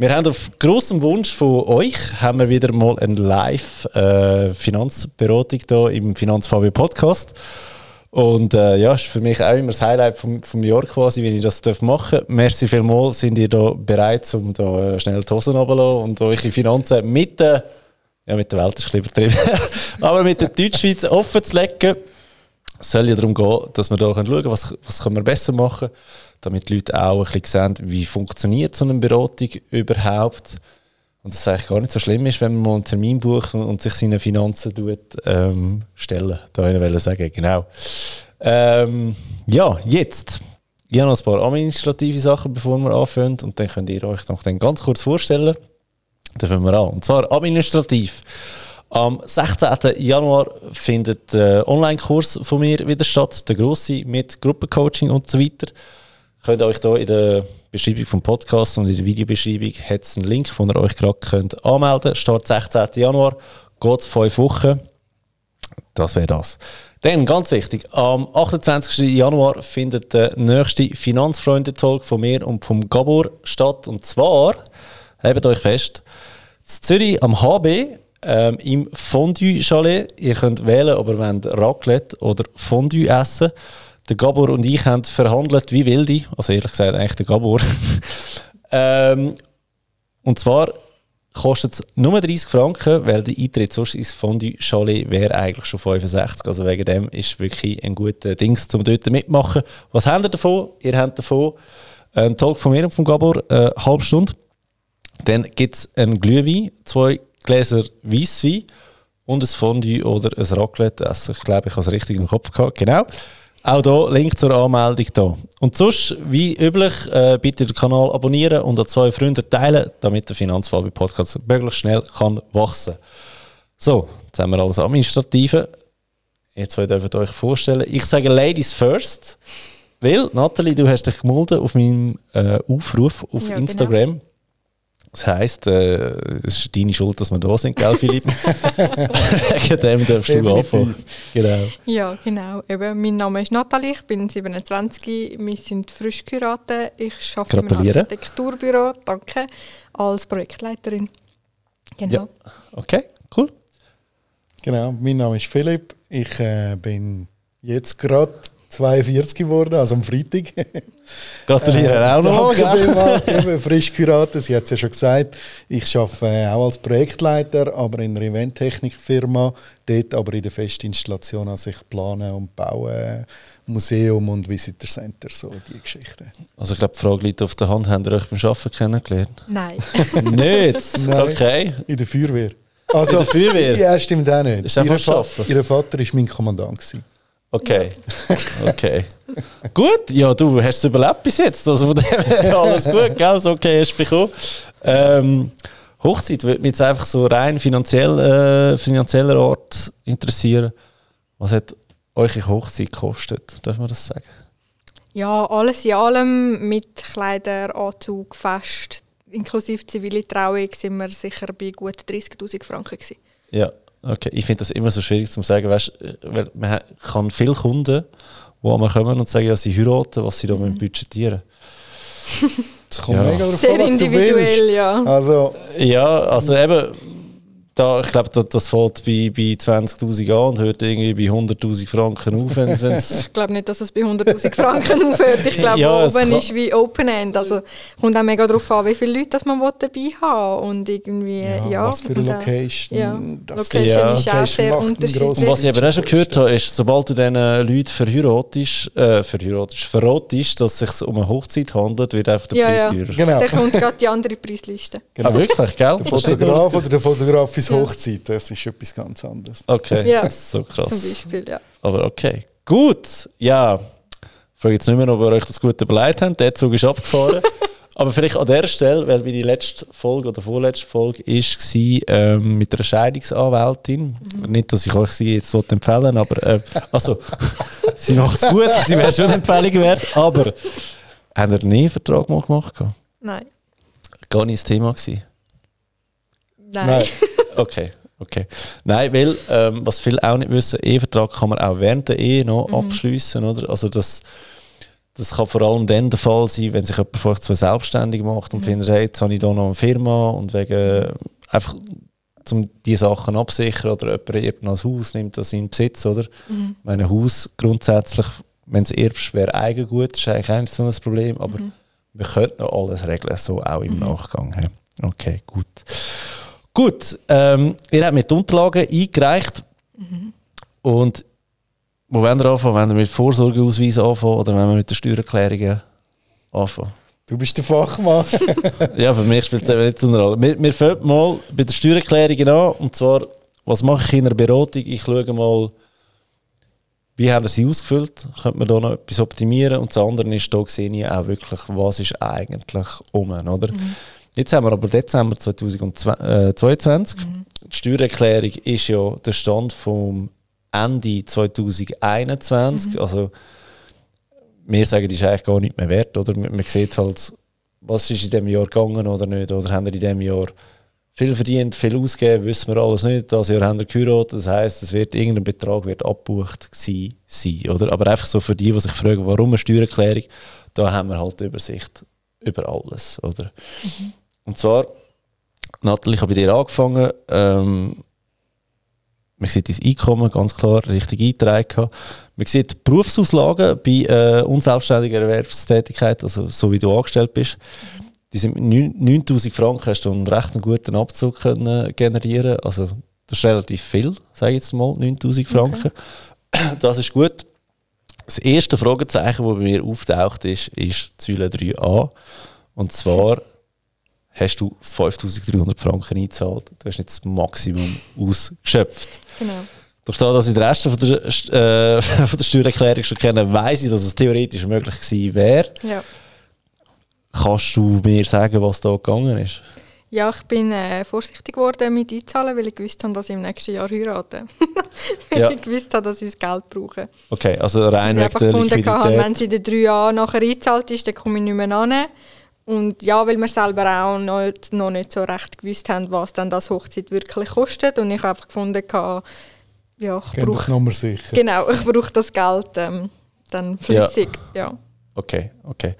Wir haben auf großem Wunsch von euch haben wir wieder mal eine Live-Finanzberatung hier im Finanzfabio Podcast. Und äh, ja, ist für mich auch immer das Highlight vom, vom Jahr quasi, wenn ich das machen darf. Merci vielmals, sind ihr da bereit, um da äh, schnell die Hosen und eure Finanzen mit der, ja mit der Welt ist ein übertrieben, aber mit der Deutschschweiz offen zu legen. Es soll ja darum gehen, dass wir da schauen können, was, was können wir besser machen können damit die Leute auch ein bisschen sehen, wie funktioniert so eine Beratung überhaupt. Und dass es eigentlich gar nicht so schlimm ist, wenn man mal einen Termin bucht und sich seine Finanzen tut, ähm, stellen. Da wollte ich sagen, genau. Ähm, ja, jetzt. Ich habe noch ein paar administrative Sachen, bevor wir anfangen. Und dann könnt ihr euch noch dann ganz kurz vorstellen. Dann fangen wir an. Und zwar administrativ. Am 16. Januar findet der Online-Kurs von mir wieder statt, der grosse mit Gruppencoaching und so weiter könnt euch hier in der Beschreibung vom Podcast und in der Videobeschreibung hat einen Link, wo ihr euch gerade könnt anmelden. Start 16. Januar, geht fünf Wochen. Das wäre das. Dann, ganz wichtig, am 28. Januar findet der nächste Finanzfreunde-Talk von mir und vom Gabor statt. Und zwar, hebt euch fest, in Zürich am HB ähm, im Fondue-Chalet. Ihr könnt wählen, ob ihr wollt Raclette oder Fondue essen der Gabor und ich haben verhandelt wie wilde, also ehrlich gesagt eigentlich der Gabor. ähm, und zwar kostet es nur 30 Franken, weil der Eintritt sonst ins Fondue Chalet wäre eigentlich schon 65. Also wegen dem ist wirklich ein guter Dings, um dort mitmachen. Was habt ihr davon? Ihr habt davon einen Talk von mir und von Gabor, eine halbe Stunde. Dann gibt es einen Glühwein, zwei Gläser Weisswein und ein Fondue oder ein Raclette. Also ich glaube, ich habe es richtig im Kopf gehabt. Genau. Auch hier Link zur Anmeldung da. Und sonst, wie üblich, äh, bitte den Kanal abonnieren und an zwei Freunde teilen, damit der Finanzfabi Podcast möglichst schnell kann wachsen. So, jetzt haben wir alles Administrative. Jetzt dürft ihr euch vorstellen. Ich sage Ladies first, weil, Nathalie, du hast dich gemeldet auf meinem äh, Aufruf auf ja, genau. Instagram. Genau. Das heisst, äh, es ist deine Schuld, dass wir da sind, gell, Philipp? Wegen dem darfst du anfangen. Genau. Ja, genau. Eben, mein Name ist Nathalie, ich bin 27, wir sind frisch geheiratet. Ich arbeite im Architekturbüro, danke, als Projektleiterin. Genau. Ja. Okay, cool. Genau, mein Name ist Philipp, ich äh, bin jetzt gerade 42 geworden, also am Freitag. Gratuliere äh, auch noch. Danke frisch geheiratet, sie hat es ja schon gesagt. Ich arbeite äh, auch als Projektleiter, aber in einer Eventtechnikfirma. Dort aber in der Festinstallation, also ich plane und baue Museum und Visitor Center, so die Geschichten. Also ich glaube, die Frage liegt auf der Hand, haben ihr euch beim Arbeiten kennengelernt? Nein. nicht? Nein. Okay. In der Feuerwehr. Also, in der Feuerwehr? Ja, stimmt auch nicht. Ist ihr, Fa ihr Vater war mein Kommandant. Gewesen. Okay. Okay. gut, ja, du hast es überlebt bis jetzt. Also von dem her alles gut, gell? So okay hast du bekommen. Ähm, Hochzeit würde mich jetzt einfach so rein finanziell, äh, finanzieller Art interessieren. Was hat euch eine Hochzeit gekostet? Darf man das sagen? Ja, alles in allem mit Kleider, Anzug, Fest, inklusive zivile Trauung sind wir sicher bei gut 30'000 Franken gewesen. Ja, Okay, ich finde das immer so schwierig zu sagen, weißt, weil man kann viele Kunden, die einmal kommen und sagen, ja, sie heiraten, was sie da mhm. budgetieren Das kommt ja. mega darauf Sehr an, was individuell, ja. Also, ja, also eben, da, ich glaube, das, das fällt bei, bei 20.000 an und hört irgendwie bei 100.000 Franken auf. Wenn's, wenn's ich glaube nicht, dass es bei 100.000 Franken aufhört. Ich glaube, ja, oben ist wie Open End. Also kommt auch mega darauf an, wie viele Leute das man dabei haben und irgendwie, ja, ja was für eine Location. Ja, Location ja. ist auch sehr unterschiedlich. Und was ich eben auch schon gehört habe, ist, sobald du diesen Leuten verheiratest, äh, verheiratest, verratest, dass es sich um eine Hochzeit handelt, wird einfach der ja, Preis ja. teurer. Genau. Dann kommt gerade die andere Preisliste. Genau. Ah, wirklich, gell? Der Fotograf oder der Fotograf ist Hochzeit, das ist etwas ganz anderes. Okay, ja. so krass. Zum Beispiel, ja. Aber okay, gut. Ja, ich frage jetzt nicht mehr, ob ihr euch das gut überlegt habt. Der Zug ist abgefahren. Aber vielleicht an der Stelle, weil die letzte Folge oder vorletzte Folge war ähm, mit einer Scheidungsanwältin. Mhm. Nicht, dass ich euch sie jetzt so empfehlen aber äh, also, sie macht es gut, sie wäre schon eine Empfehlung wert. Aber haben ihr nie einen Vertrag mal gemacht? Nein. Gar nicht das Thema gewesen? Nein. Nein. Okay. Okay. Nein, weil, ähm, was viele auch nicht wissen, Ehevertrag kann man auch während der Ehe noch mhm. abschließen, oder? Also das, das kann vor allem dann der Fall sein, wenn sich jemand vielleicht zwei selbstständig macht und mhm. findet, hey, jetzt habe ich da noch eine Firma und wegen einfach um diese Sachen absichern oder jemand erbt noch ein Haus, nimmt das in Besitz, oder? Mhm. Mein Haus grundsätzlich, wenn es erbst, wäre Eigengut, das ist eigentlich auch nicht so ein Problem, aber mhm. wir könnten noch alles regeln, so auch im mhm. Nachgang. Okay, gut. Gut, ähm, ihr habt mit Unterlagen eingereicht mhm. und wo wollen wir anfangen? Wollen wir mit Vorsorgeausweis anfangen oder wollen wir mit der Steuererklärung anfangen? Du bist der Fachmann. ja, für mich spielt es eben nicht so eine Rolle. Wir, wir fangen mal bei der Steuererklärung an. Und zwar, was mache ich in einer Beratung? Ich schaue mal, wie haben sie ausgefüllt? Könnte man da noch etwas optimieren? Und das andere ist, da sehe ich auch wirklich, was ist eigentlich um, oder? Mhm. Jetzt haben wir aber Dezember 2022. Mhm. Die Steuererklärung ist ja der Stand vom Ende 2021. Mhm. Also wir sagen, die ist eigentlich gar nicht mehr wert, oder? Man sieht halt, was ist in diesem Jahr gegangen oder nicht, oder haben wir in diesem Jahr viel verdient, viel ausgegeben, wissen wir alles nicht. Das Jahr haben wir geheiratet, das heisst, es wird irgendein Betrag wird abgebucht sein, oder? Aber einfach so für die, die sich fragen, warum eine Steuererklärung, da haben wir halt Übersicht über alles, oder? Mhm. Und zwar, Nathalie, ich habe bei dir angefangen. Ähm, man sieht dein Einkommen ganz klar richtig eingetragen. Man sieht Berufsauslagen bei äh, unselbstständiger Erwerbstätigkeit, also so wie du angestellt bist. Die sind mit 9000 Franken hast du einen recht guten Abzug können generieren. Also das ist relativ viel, sage ich jetzt mal, 9000 Franken. Okay. Das ist gut. Das erste Fragezeichen, das bei mir auftaucht, ist, ist Säule 3a. Und zwar hast du 5300 Franken eingezahlt. Du hast nicht das Maximum ausgeschöpft. Genau. Durch das, dass ich den Rest von der, äh, von der Steuererklärung schon kenne, weiss ich, dass es theoretisch möglich gewesen wäre. Ja. Kannst du mir sagen, was da gegangen ist? Ja, ich bin äh, vorsichtig geworden mit einzahlen, weil ich gewusst habe, dass ich im nächsten Jahr heirate. weil ja. ich gewusst habe, dass ich das Geld brauche. Okay, also rein wegen der Liquidität. Habe, wenn sie in den drei Jahren nachher eingezahlt ist, dann komme ich nicht mehr an. Und ja, weil wir selber auch noch, noch nicht so recht gewusst haben, was dann das Hochzeit wirklich kostet. Und ich habe einfach gefunden, ja, ich brauche, sicher. Genau, ich brauche das Geld ähm, dann flüssig. Ja. ja. Okay, okay.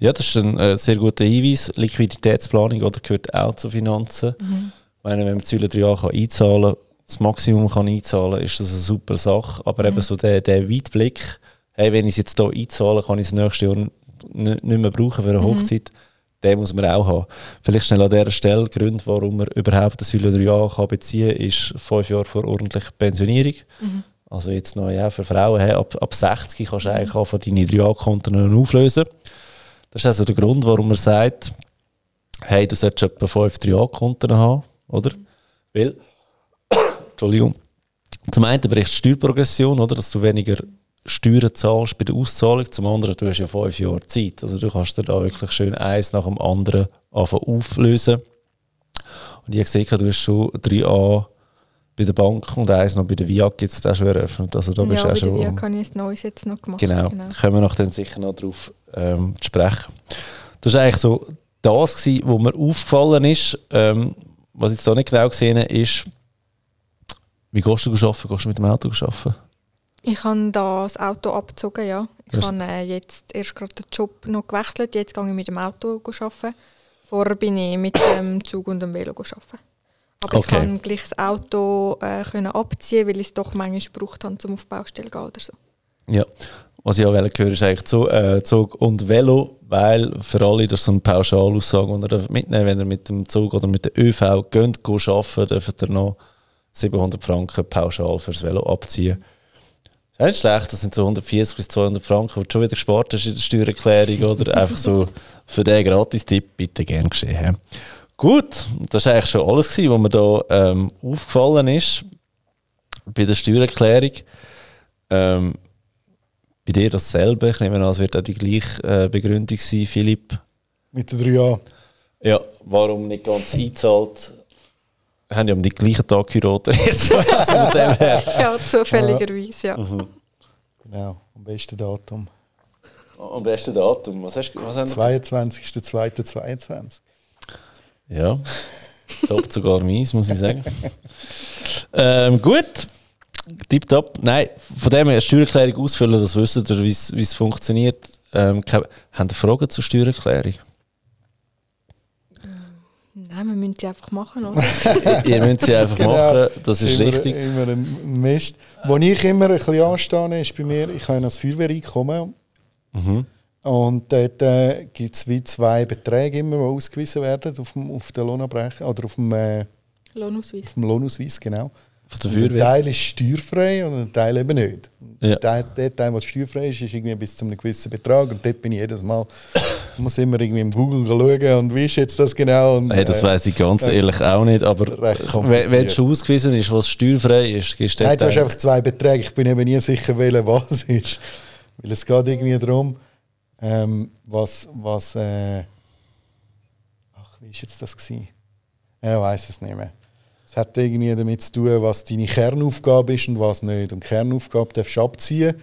Ja, das ist ein äh, sehr guter Hinweis. Liquiditätsplanung oder gehört auch zu Finanzen. Mhm. Ich meine, wenn man Ziele drei Jahre einzahlen kann, das Maximum kann einzahlen ist das eine super Sache. Aber mhm. eben so der, der Weitblick, hey, wenn ich es jetzt hier einzahle, kann ich es nächstes Jahr nicht mehr brauchen für eine mhm. Hochzeit, den muss man auch haben. Vielleicht schnell an dieser Stelle, Grund, warum man überhaupt das Säule 3a beziehen kann, ist fünf Jahre vor ordentlicher Pensionierung. Mhm. Also jetzt noch ja, für Frauen, hey, ab, ab 60 kannst du mhm. eigentlich von deine 3a-Konten auflösen. Das ist also der Grund, warum man sagt, hey, du solltest etwa 5 3a-Konten haben, oder? Mhm. Weil, Entschuldigung, zum einen bricht die Steuerprogression, oder, dass du weniger Steuern zahlst bei der Auszahlung. Zum anderen, du hast ja fünf Jahre Zeit. Also du kannst dir da wirklich schön eins nach dem anderen auflösen. Und ich habe gesehen, du hast schon 3a bei der Bank und eins noch bei der VIAG jetzt auch schon eröffnet. Also da bist ja, auch schon, VIAG habe ich ein neues jetzt noch gemacht. Genau, genau. kommen wir noch dann sicher noch darauf ähm, sprechen. Das war eigentlich so das, gewesen, was mir aufgefallen ist. Ähm, was ich jetzt auch nicht genau gesehen habe, ist, wie gehst du arbeiten? Gehst du mit dem Auto arbeiten? Ich habe das Auto abgezogen, ja. Ich habe äh, jetzt erst gerade den Job noch gewechselt. Jetzt gehe ich mit dem Auto arbeiten. Vorher bin ich mit dem Zug und dem Velo arbeiten. Aber okay. ich kann gleich das Auto äh, können abziehen, weil ich es doch manchmal gebraucht habe, um auf die Baustelle zu gehen oder so. Ja, was ich auch hören ist eigentlich Zug, äh, Zug und Velo, weil für alle das ist so eine Pauschalaussage, die ihr mitnehmen wenn ihr mit dem Zug oder mit der ÖV geht, arbeiten, dürft ihr noch 700 Franken pauschal fürs Velo abziehen. Das ist nicht schlecht, das sind so 140 bis 200 Franken, die du schon wieder gespart hast in der Steuererklärung oder einfach so für den Gratis-Tipp bitte gern geschehen. Gut, das war eigentlich schon alles, gewesen, was mir da ähm, aufgefallen ist bei der Steuererklärung. Ähm, bei dir dasselbe. Ich nehme an, es wird auch die gleiche äh, Begründung sein, Philipp. Mit den drei Jahren. Ja, warum nicht ganz eingezahlt? Wir haben ja am gleichen Tag geheiratet. also. Ja, zufälligerweise, ja. Genau, am besten Datum. Am besten Datum. Was hast du? Was haben 22.02.22. Ja, top sogar meins, muss ich sagen. ähm, gut, tipptopp. Nein, von dem her Steuererklärung ausfüllen, das wisst ihr, wie es funktioniert. Ähm, habt ihr Fragen zur Steuererklärung? Nein, wir müssen die einfach machen, oder? Ihr müsst sie einfach Genau. machen, das ist immer, richtig. Immer ein Mist. Wo ich immer ein bisschen anstehe, ist bei mir, ich habe in das Feuerwehreinkommen. Mhm. Und dort äh, gibt es wie zwei Beträge immer, die ausgewiesen werden auf dem, auf den Lohnabrechnung oder auf dem, äh, Lohnausweis. auf dem Lohnausweis, genau. Von der ein. Teil ist steuerfrei und ein Teil eben nicht. Ja. Der, der Teil, der steuerfrei ist, ist irgendwie bis zu einem gewissen Betrag. Und dort bin ich jedes Mal, muss immer irgendwie im Google schauen und wie ist jetzt das genau. Und, Hey, das äh, weiß ich ganz äh, ehrlich auch nicht, aber wenn schon ausgewiesen ist, was steuerfrei ist, gibst du Nein, du hast einfach zwei Beträge. Ich bin eben nie sicher, welcher was ist. Weil es geht irgendwie darum, ähm, was, was, äh, ach, wie ist jetzt das gewesen? Ich weiß es nicht mehr. Es hat irgendwie damit zu tun, was deine Kernaufgabe ist und was nicht. Und die Kernaufgabe darfst du abziehen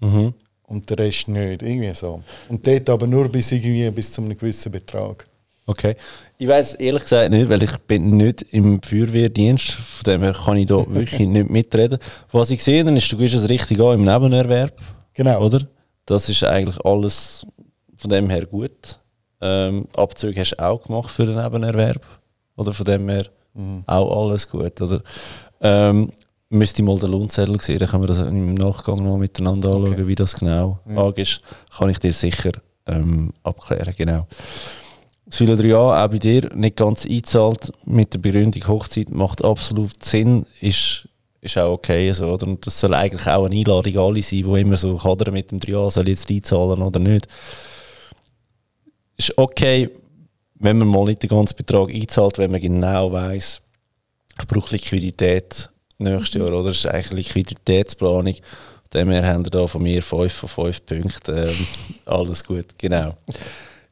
Mhm. und der Rest nicht. Irgendwie so. Und dort aber nur bis, irgendwie, bis zu einem gewissen Betrag. Okay. Ich weiß ehrlich gesagt nicht, weil ich bin nicht im Feuerwehrdienst, von dem her kann ich da wirklich nicht mitreden. Was ich sehe, ist, du gehst es richtig an im Nebenerwerb, Genau. oder? Das ist eigentlich alles von dem her gut. Ähm, Abzüge hast du auch gemacht für den Nebenerwerb, oder von dem her auch alles gut, oder? Ähm, müsste mal den Lohnzettel sehen, dann können wir das im Nachgang noch miteinander anschauen, Okay. wie das genau angeht. Kann ich dir sicher ähm, abklären, genau. Das viele drei Jahre auch bei dir nicht ganz eingezahlt mit der Begründung Hochzeit macht absolut Sinn, ist, ist auch okay so, oder? Und das soll eigentlich auch eine Einladung alle sein, die immer so hadern mit dem drei Jahren, soll ich jetzt einzahlen oder nicht. Ist okay, wenn man mal nicht den ganzen Betrag einzahlt, wenn man genau weiß, ich brauche Liquidität nächstes Jahr, oder? Das ist eigentlich Liquiditätsplanung. Dem her haben wir da von mir 5 von 5 Punkten. Ähm, alles gut, genau.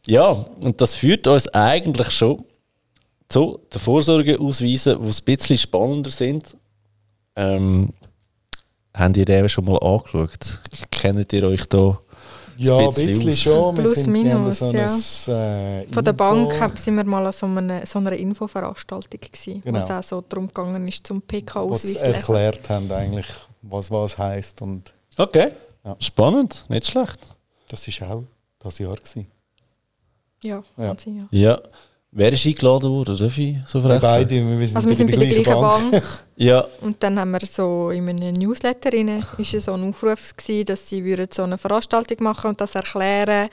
Ja, und das führt uns eigentlich schon zu den Vorsorgeausweisen, die ein bisschen spannender sind. Ähm, habt ihr den schon mal angeschaut? Kennt ihr euch da? Ja, ein bisschen bisschen schon. Wir, Plus, sind, wir minus, so ja. ein, äh, Von der Bank sind wir mal an so einer, so einer Infoveranstaltung gewesen, Genau. wo es auch so darum gegangen ist, zum was PK-Ausweis lesen. erklärt haben, eigentlich, was was heisst. Und Okay. Ja. Spannend, nicht schlecht. das war auch das Jahr. Gewesen. Ja, Ja. kann sein, ja. Ja. Wer ist eingeladen worden? Darf ich so Wir frech? beide, wir sind, Also wir sind bei der gleichen Bank. Ja, Und dann haben wir so in einem Newsletter rein, ist so ein Aufruf gewesen, dass sie würden so eine Veranstaltung machen und das erklären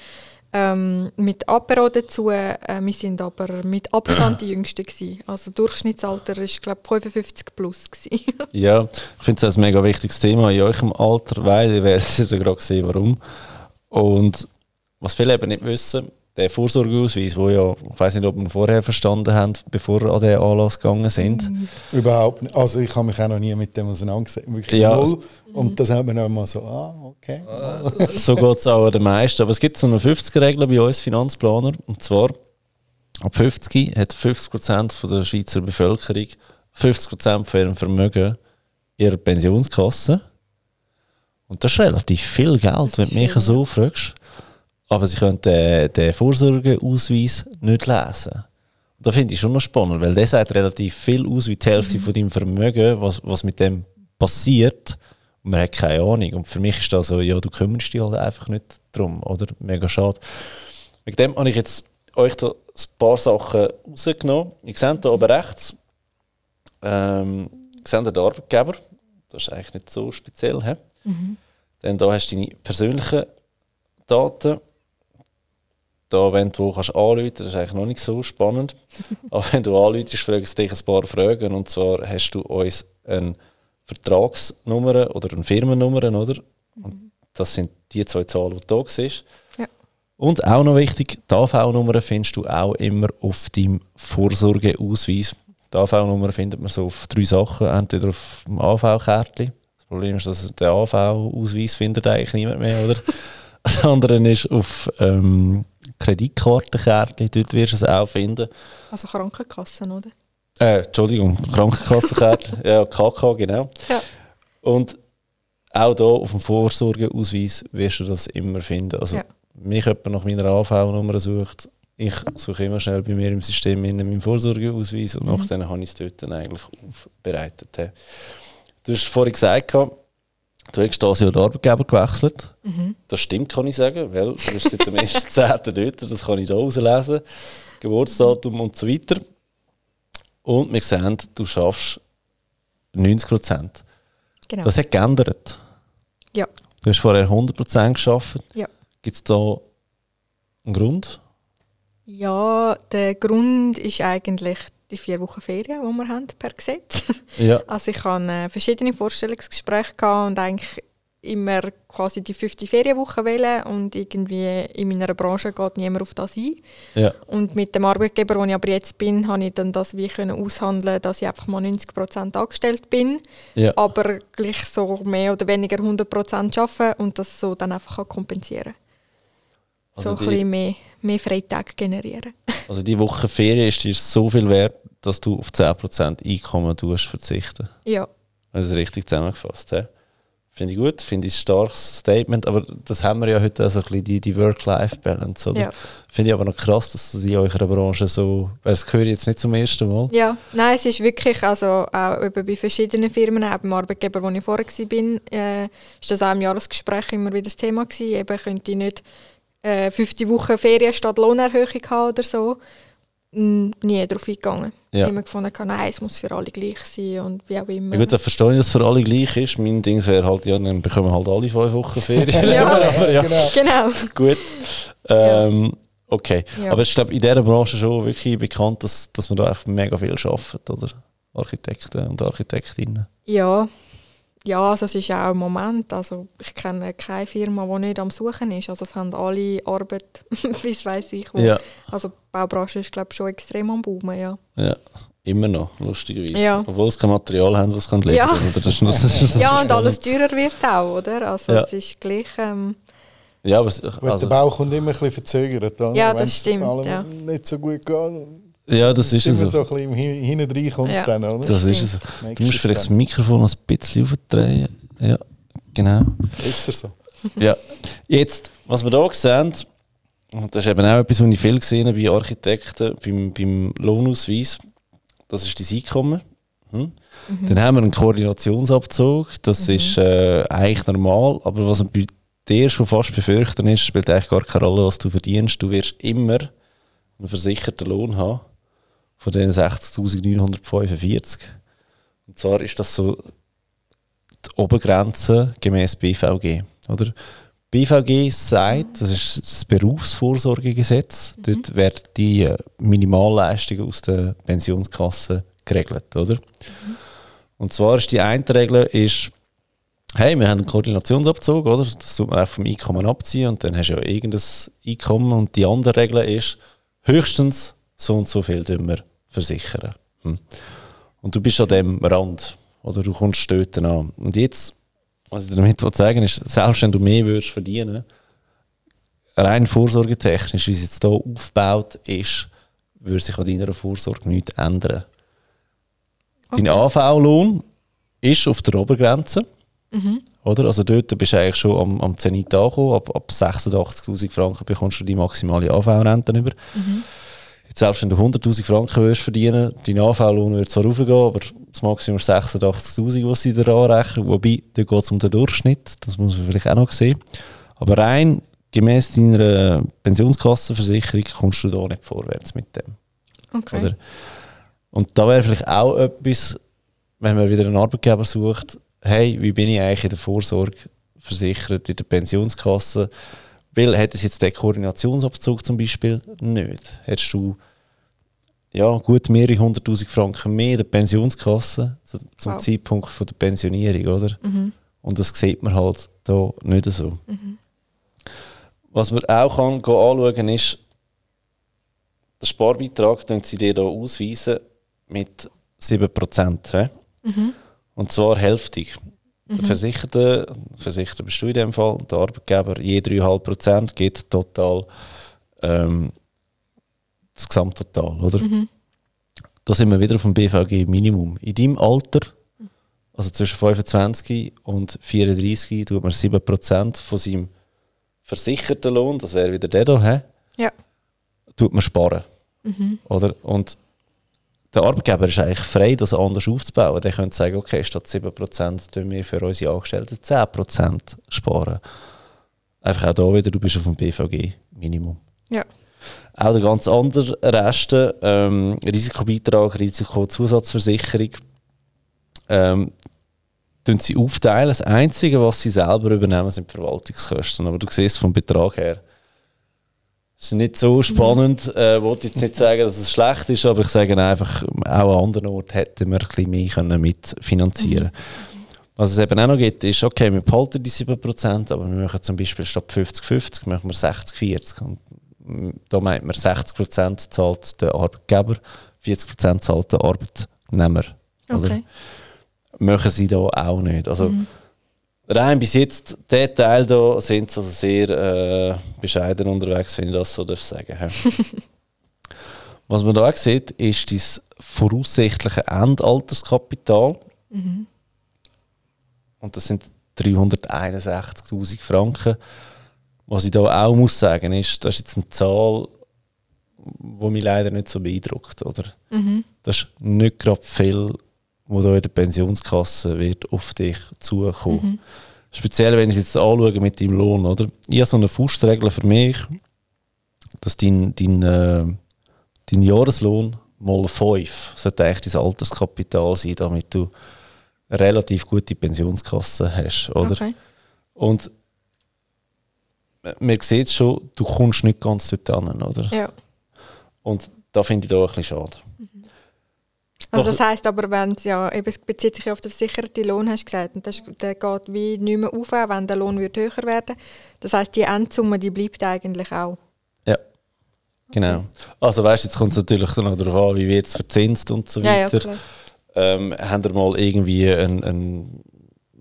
ähm, mit Apero dazu. Äh, wir sind aber mit Abstand die Jüngsten gewesen. Also Durchschnittsalter ist glaube 55 plus gewesen. Ja, ich finde es ein mega wichtiges Thema in eurem Alter, weil ihr werdet ja gerade gesehen, warum. Und was viele eben nicht wissen, der Vorsorgeausweis, wo ja, ich weiß nicht, ob wir vorher verstanden haben, bevor wir an den Anlass gegangen sind. Überhaupt nicht. Also ich habe mich auch noch nie mit dem auseinandergesetzt. Wirklich Ja, null. Und das hat man auch mal so, ah, okay. So geht es auch an den meisten. Aber es gibt so eine 50er-Regel bei uns Finanzplaner. Und zwar, ab 50 hat 50% von der Schweizer Bevölkerung 50% von ihrem Vermögen ihrer Pensionskasse. Und das ist relativ viel Geld, wenn du mich so fragst. Aber sie können den, den Vorsorgeausweis nicht lesen. Und das finde ich schon noch spannend, weil der sagt relativ viel aus, wie die Hälfte von deinem Vermögen, was, was mit dem passiert. Und man hat keine Ahnung. Und für mich ist das so, ja, du kümmerst dich halt einfach nicht drum, oder? Mega schade. Wegen dem habe ich jetzt euch da ein paar Sachen rausgenommen. Ihr seht hier oben rechts, ähm, seht den Arbeitgeber. Das ist eigentlich nicht so speziell. He? Dann da hast du deine persönlichen Daten. Da, wenn du kannst anrufen, das ist eigentlich noch nicht so spannend. Aber wenn du anrufst, fragen sie dich ein paar Fragen. Und zwar hast du uns eine Vertragsnummer oder eine Firmennummer, oder? Und das sind die zwei Zahlen, die du da siehst. Ja. Und auch noch wichtig, die AV-Nummer findest du auch immer auf deinem Vorsorgeausweis. Die AV-Nummer findet man so auf drei Sachen. Entweder auf dem AV-Kärtchen. Das Problem ist, dass der AV-Ausweis findet eigentlich niemand mehr, oder? Das andere ist auf ähm, Kreditkartenkärtchen, dort wirst du es auch finden. Also Krankenkassen, oder? Äh, Entschuldigung, Krankenkassenkärtchen, ja, KK, genau. Ja. Und auch hier auf dem Vorsorgeausweis wirst du das immer finden. Also, Ja. mich jemand nach meiner AV-Nummer sucht, ich suche immer schnell bei mir im System in meinen Vorsorgeausweis und Mhm. nachdem habe ich es dort dann eigentlich aufbereitet. Du hast vorhin gesagt, hast dieses Jahr den Arbeitgeber gewechselt. Mhm. Das stimmt, kann ich sagen, weil du bist seit dem 1.10. dort, das kann ich hier auslesen. Geburtsdatum und so weiter. Und wir sehen, du schaffst 90 Prozent. Genau. Das hat geändert. ja. Du hast vorher 100% geschafft. Ja. Gibt es da einen Grund? ja, der Grund ist eigentlich die vier Wochen Ferien, die wir haben per Gesetz. Ja. Also ich hatte äh, verschiedene Vorstellungsgespräche gehabt und eigentlich immer quasi die fünfte Ferienwoche wählen und irgendwie in meiner Branche geht niemand auf das ein. ja. Und mit dem Arbeitgeber, wo ich aber jetzt bin, habe ich dann das wie können aushandeln, dass ich einfach mal 90% angestellt bin, ja. aber gleich so mehr oder weniger 100% arbeite und das so dann einfach kann kompensieren Also So ein bisschen mehr, mehr Freitage generieren. Also die Woche Ferien ist dir so viel wert, dass du auf 10% Einkommen tust verzichten. Ja, Das ist richtig zusammengefasst. he? Finde ich gut, finde ich ein starkes Statement, aber das haben wir ja heute auch so ein bisschen die, die Work-Life-Balance. ja. Finde ich aber noch krass, dass das in eurer Branche so, das höre ich jetzt nicht zum ersten Mal. Ja, nein, es ist wirklich, also auch eben bei verschiedenen Firmen, auch beim Arbeitgeber, wo ich vorher war, äh, ist das auch im Jahresgespräch immer wieder das Thema gewesen. Eben könnte ich nicht äh, fünfte Woche Ferien statt Lohnerhöhung haben oder so. Mm, Nie darauf eingegangen. Ja. Immer gefunden, nein, es muss für alle gleich sein und wie auch immer. Ja, gut, dann verstehe ich, dass es für alle gleich ist. Mein Ding wäre halt, ja, dann bekommen halt alle fünf Wochen Ferien. Ja. aber ja, Genau. Genau. gut. Ähm, Okay, Ja. aber es ist glaube in dieser Branche schon wirklich bekannt, dass, dass man da einfach mega viel arbeitet, oder? Architekten und Architektinnen. Ja, ja also es ist auch im Moment, also ich kenne keine Firma, die nicht am Suchen ist. Also es haben alle Arbeit, bis weiß ich wo. Ja. Also die Baubranche ist glaube ich schon extrem am Boomen, ja. Ja, immer noch, lustigerweise. Ja. Obwohl sie kein Material haben, was kann liefern Ja. oder? Das ist, das das Ja, und alles teurer wird auch, oder? Also Ja. es ist gleich, ähm, Ja, aber es, Gut, der also, Bau kommt immer ein bisschen verzögert. Ja, das stimmt, ja. nicht so gut geht. Ja, das ist immer es. so So. ein bisschen hinten rein kommt Ja. dann, oder? Das ist es. Merkst Du musst vielleicht das. Mikrofon ein bisschen aufdrehen. Ja, genau. Besser so. Ja, jetzt, was wir hier sehen, und das ist eben auch etwas, was ich viel gesehen habe bei Architekten, beim, beim Lohnausweis, das ist das Einkommen. Hm? Dann haben wir einen Koordinationsabzug, das ist äh, eigentlich normal, aber was man bei dir schon fast befürchten ist, spielt eigentlich gar keine Rolle, was du verdienst. Du wirst immer einen versicherten Lohn haben von den 60.945. Und zwar ist das so die Obergrenze gemäß BVG. Oder? BVG sagt, das ist das Berufsvorsorgegesetz, dort werden die äh, Minimalleistungen aus der Pensionskasse geregelt. Oder? Und zwar ist die eine Regel, ist, hey, wir haben einen Koordinationsabzug, oder? das tut man auch vom Einkommen abziehen und dann hast du ja irgendein Einkommen. Und die andere Regel ist, höchstens so und so viel tun wir versichern. Hm. Und du bist an dem Rand, oder du kommst dort an. Und jetzt, was ich damit sagen will, ist, selbst wenn du mehr würdest verdienen, rein vorsorgetechnisch, wie es jetzt hier aufgebaut ist, würde sich an deiner Vorsorge nichts ändern. Dein AV-Lohn ist auf der Obergrenze. Oder? Also dort bist du eigentlich schon am, am Zenit angekommen. Ab, ab 86'000 Franken bekommst du die maximale AV-Rente über. Jetzt selbst wenn du 100'000 Franken würdest verdienen, dein AV-Lohn wird zwar raufgehen, aber das Maximum ist 86'000, was sie dir anrechnen. Wobei, da geht es um den Durchschnitt, das muss man vielleicht auch noch sehen. Aber rein gemäß deiner Pensionskassenversicherung kommst du da nicht vorwärts mit dem. okay. Oder? Und da wäre vielleicht auch etwas, wenn man wieder einen Arbeitgeber sucht, hey, wie bin ich eigentlich in der Vorsorge versichert, in der Pensionskasse? Weil es jetzt den Koordinationsabzug zum Beispiel nicht, hättest du ja, gut mehrere hunderttausend Franken mehr in der Pensionskasse zu, zum Wow. Zeitpunkt von der Pensionierung, oder? Mhm. Und das sieht man halt da nicht so. Was man auch kann, anschauen ist, der Sparbeitrag den sie dir hier ausweisen mit 7%. hä? Und zwar hälftig. Der Versicherte, Versicherter bist du in dem Fall, der Arbeitgeber, je 3,5% gibt total ähm, das Gesamttotal, oder? Da sind wir wieder auf dem BVG-Minimum. In deinem Alter, also zwischen 25 und 34, tut man 7% von seinem versicherten Lohn, das wäre wieder der hier, Ja. tut man sparen. Oder? Und der Arbeitgeber ist eigentlich frei, das anders aufzubauen. Der könnte sagen, okay, statt 7% tun wir für unsere Angestellten 10% sparen. Einfach auch da wieder, du bist auf dem BVG-Minimum. Ja. Auch der ganz andere Reste, ähm, Risikobeitrag, Risikozusatzversicherung, ähm, tun sie aufteilen. Das Einzige, was sie selber übernehmen, sind die Verwaltungskosten. Aber du siehst vom Betrag her, ist nicht so spannend. Äh, Ich wollte jetzt nicht sagen, dass es schlecht ist, aber ich sage einfach, auch an anderen Orten hätten wir ein bisschen mehr können mitfinanzieren Was es eben auch noch gibt, ist, okay, wir behalten die 7%, aber wir machen zum Beispiel statt 50-50, machen wir 60-40. Und mm, da meint man, 60% zahlt der Arbeitgeber, 40% zahlt der Arbeitnehmer. Oder? Okay. machen sie da auch nicht. Also rein bis jetzt, der Teil da sind sie also sehr äh, bescheiden unterwegs, wenn ich das so darf sagen hä? Was man da auch sieht, ist das voraussichtliche Endalterskapital. Und das sind 361'000 Franken. Was ich da auch muss sagen, ist, das ist jetzt eine Zahl, die mich leider nicht so beeindruckt. Oder? Das ist nicht gerade viel, wo da in der Pensionskasse wird auf dich zukommen. Speziell, wenn ich es jetzt anschaue mit deinem Lohn. Oder? Ich habe so eine Faustregel für mich, dass dein, dein, äh, dein Jahreslohn mal 5 sollte eigentlich dein Alterskapital sein, damit du eine relativ gute Pensionskasse hast. Oder? Okay. Und man sieht schon, du kommst nicht ganz dort hin, oder? Ja. Und da finde ich da ein bisschen schade. Also das heisst aber, wenn es ja, eben, es bezieht sich ja auf den versicherten Lohn, hast du gesagt, und das, der geht wie nicht mehr auf, wenn der Lohn wird höher werden Das heisst, die Endsumme, die bleibt eigentlich auch. Ja, genau. Also weißt, jetzt kommt es natürlich dann auch darauf an, wie wird es verzinst und so Ja, ja, weiter. klar. ähm, haben ihr mal irgendwie ein, ein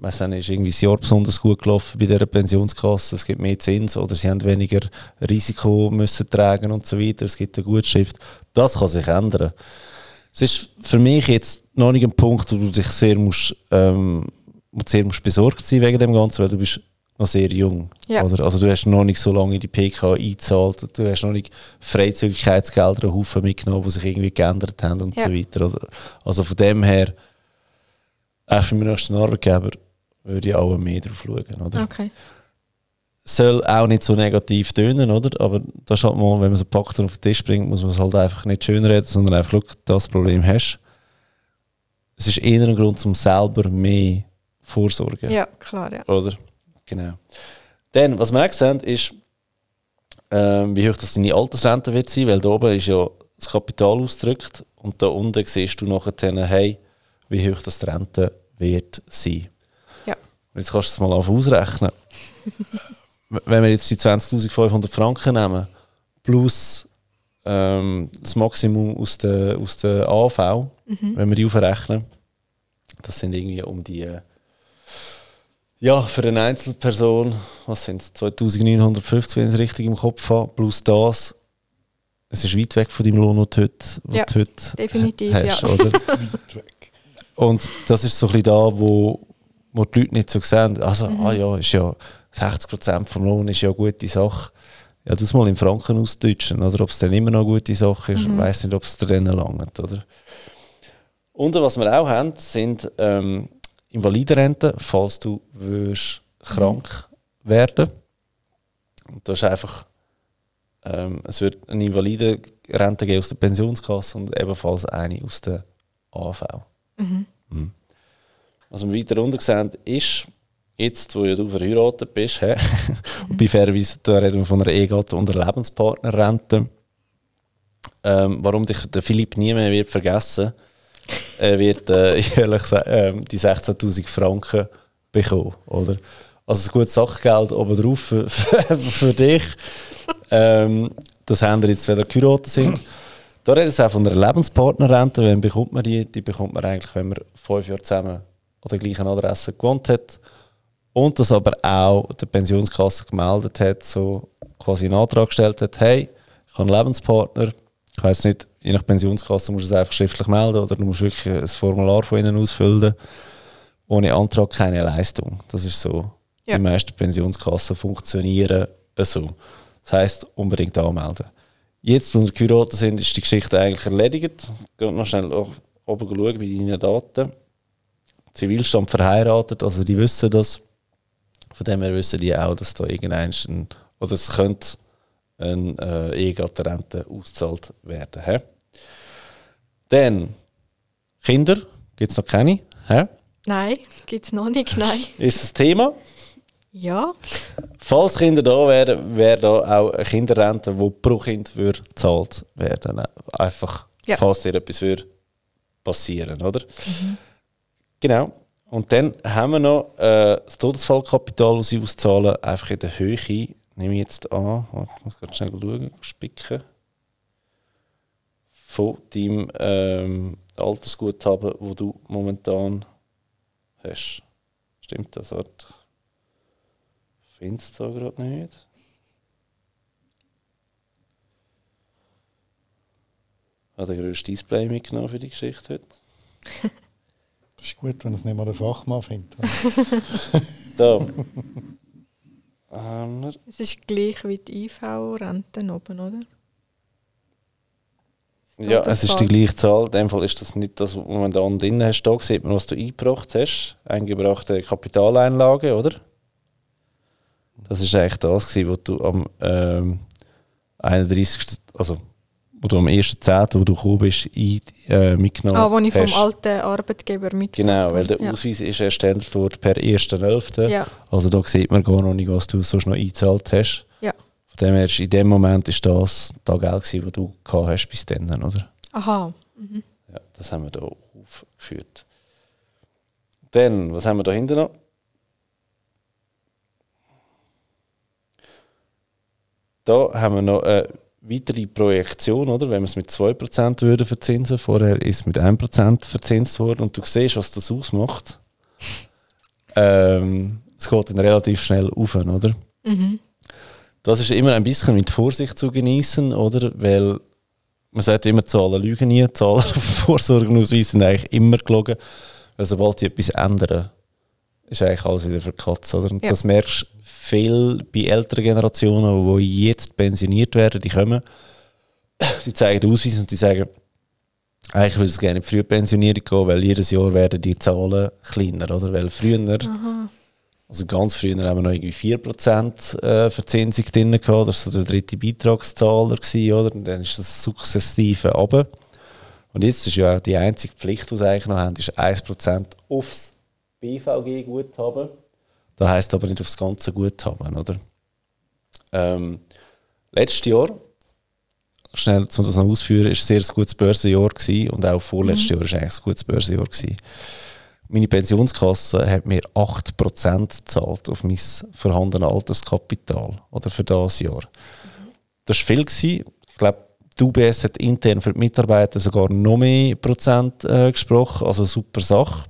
auch nicht, ist irgendwie das Jahr besonders gut gelaufen bei dieser Pensionskasse, es gibt mehr Zins oder sie haben weniger Risiko müssen tragen und so weiter, es gibt eine Gutschrift. Das kann sich ändern. Es ist für mich jetzt noch nicht ein Punkt, wo du dich sehr musst, ähm, sehr musst besorgt sein wegen dem Ganzen, weil du bist noch sehr jung. Ja. Oder? Also du hast noch nicht so lange in die PK eingezahlt, du hast noch nicht Freizügigkeitsgelder einen Haufen mitgenommen, die sich irgendwie geändert haben und Ja. so weiter. Oder? Also von dem her, auch für meinen nächsten Arbeitgeber, würde ich auch mehr drauf schauen. Oder? Okay. Soll auch nicht so negativ tönen, oder? Aber das ist halt mal, wenn man so packt und auf den Tisch bringt, muss man es halt einfach nicht schön reden, sondern einfach, schau, das Problem hast. Es ist eher ein Grund, um selber mehr vorsorgen. Ja, klar, ja. Oder? Genau. Dann, was wir auch sehen, ist, ähm, wie hoch das deine Altersrente wird sein, weil da oben ist ja das Kapital ausgedrückt und da unten siehst du nachher, hey, wie hoch das die Rente wird sein. Ja. Und jetzt kannst du es mal auf ausrechnen. Wenn wir jetzt die 20.500 Franken nehmen, plus ähm, das Maximum aus der, aus der AV, wenn wir die aufrechnen, das sind irgendwie um die, ja, für eine Einzelperson, was sind es, 2950, wenn ich es richtig im Kopf habe, plus das. Es ist weit weg von deinem Lohn, den du heute, Ja, du heute definitiv, hast, ja. oder? Und das ist so ein bisschen da, wo, wo die Leute nicht so sehen. Also, Mhm. ah ja, ist ja 60% vom Lohn ist ja eine gute Sache. Ja, du mal in Franken ausdeutschen, oder? Ob es dann immer noch eine gute Sache ist, Mhm. ich weiß nicht, ob es dann langt, oder? Und was wir auch haben, sind ähm, Invalidenrenten, falls du wirst krank werden. Und das ist einfach, ähm, es wird eine Invalidenrente geben aus der Pensionskasse und ebenfalls eine aus der AV. Mhm. Was wir weiter unten sehen, ist, jetzt, wo ja du verheiratet bist, hä? und bei Fairerweise, da reden wir von einer Ehegatte und einer Lebenspartnerrente. Ähm, warum dich der Philipp nie mehr wird vergessen er wird äh, gesagt, ähm, die 16'000 Franken bekommen, oder? Also ein gutes Sachgeld obendrauf für, für, für dich. Ähm, das haben wir jetzt, wenn ihr geheiratet sind. Da redet es auch von einer Lebenspartnerrente. Wann bekommt man die? Die bekommt man eigentlich, wenn man fünf Jahre zusammen an der gleichen Adresse gewohnt hat. Und das aber auch der Pensionskasse gemeldet hat, so quasi einen Antrag gestellt hat, hey, habe einen Lebenspartner. Ich weiss nicht, je nach Pensionskasse musst du es einfach schriftlich melden oder du musst wirklich ein Formular von ihnen ausfüllen. Ohne Antrag keine Leistung. Das ist so. Ja. Die meisten Pensionskassen funktionieren so. Das heisst, unbedingt anmelden. Jetzt, wo wir geheiratet sind, ist die Geschichte eigentlich erledigt. Geht noch schnell oben schauen bei deinen Daten. Zivilstand verheiratet, also die wissen das. Von dem her wissen die auch, dass da irgendein ein, oder es könnte eine äh, Ehegattenrente ausgezahlt werden. Hä? Dann Kinder, gibt es noch keine? Hä? Nein, gibt es noch nicht, nein. Ist das Thema? Ja, Falls Kinder da wären, wäre da auch eine Kinderrente, die pro Kind würde gezahlt werden. Einfach, Ja. falls dir etwas würde passieren, oder? Genau. Und dann haben wir noch äh, das Todesfallkapital, das sie auszahlen, einfach in der Höhe, nehme ich jetzt an, ich muss gerade schnell schauen, spicken, von deinem ähm, Altersguthaben, wo du momentan hast. Stimmt das? Ich finde es da gerade nicht. Ich habe den grössten Display mitgenommen für die Geschichte heute. Das ist gut, wenn es nicht mal der Fachmann findet. Da. wir. es ist gleich wie die IV-Renten oben, oder? Ja, es ist die gleiche Zahl. In dem Fall ist das nicht das, was du momentan drin hast. Da sieht man, was du eingebracht hast. Eingebrachte Kapitaleinlage, oder? Das ist eigentlich das, was du am ähm, 31. Also, du am 1.10., wo du gekommen bist, ein, äh, mitgenommen Ah, wo ich vom hast. alten Arbeitgeber mit. Genau, weil der ja. Ausweis ist erstellt worden per 1.11. Ja, Also da sieht man gar noch nicht, was du sonst noch eingezahlt hast. ja. Von dem her, ist in dem Moment ist das das Geld, gewesen, das du gehabt hast bis dann, oder? Aha. Mhm. Ja, das haben wir da aufgeführt. Dann, was haben wir da hinten noch? Da haben wir noch eine weitere Projektion, oder? Wenn wir es mit 2% würden verzinsen, vorher ist es mit 1% verzinst worden und du siehst, was das ausmacht. Ähm, es geht dann relativ schnell auf, oder? Mhm. Das ist immer ein bisschen mit Vorsicht zu genießen, oder? Weil man sagt immer, Zahlen lügen nie. Zahlen auf Vorsorgenausweis sind eigentlich immer gelogen. Weil sobald die etwas ändern, ist eigentlich alles wieder verkatzt, oder? Und Ja. das merkst du viel bei älteren Generationen, die jetzt pensioniert werden, die kommen, die zeigen den Ausweis und die sagen, eigentlich würde ich gerne in die Frühpensionierung gehen, weil jedes Jahr werden die Zahlen kleiner, oder? Weil früher Aha. also ganz früher haben wir noch irgendwie 4% äh, Verzinsung drin gehabt. Das war so der dritte Beitragszahler, gewesen, oder? Und dann ist das sukzessive runter. Und jetzt ist ja auch die einzige Pflicht, die sie eigentlich noch haben, ist 1% aufs BVG-Guthaben. Das heisst aber nicht aufs ganze Guthaben, oder? Ähm, letztes Jahr, schnell um das noch auszuführen, ist ein sehr gutes Börsenjahr gewesen und auch vorletztes Jahr ist eigentlich ein gutes Börsenjahr gewesen. Meine Pensionskasse hat mir 8% gezahlt auf mein vorhandenes Alterskapital oder für das Jahr. Das war viel. Gewesen. Ich glaube, die UBS hat intern für die Mitarbeiter sogar noch mehr Prozent äh, gesprochen, also super Sache.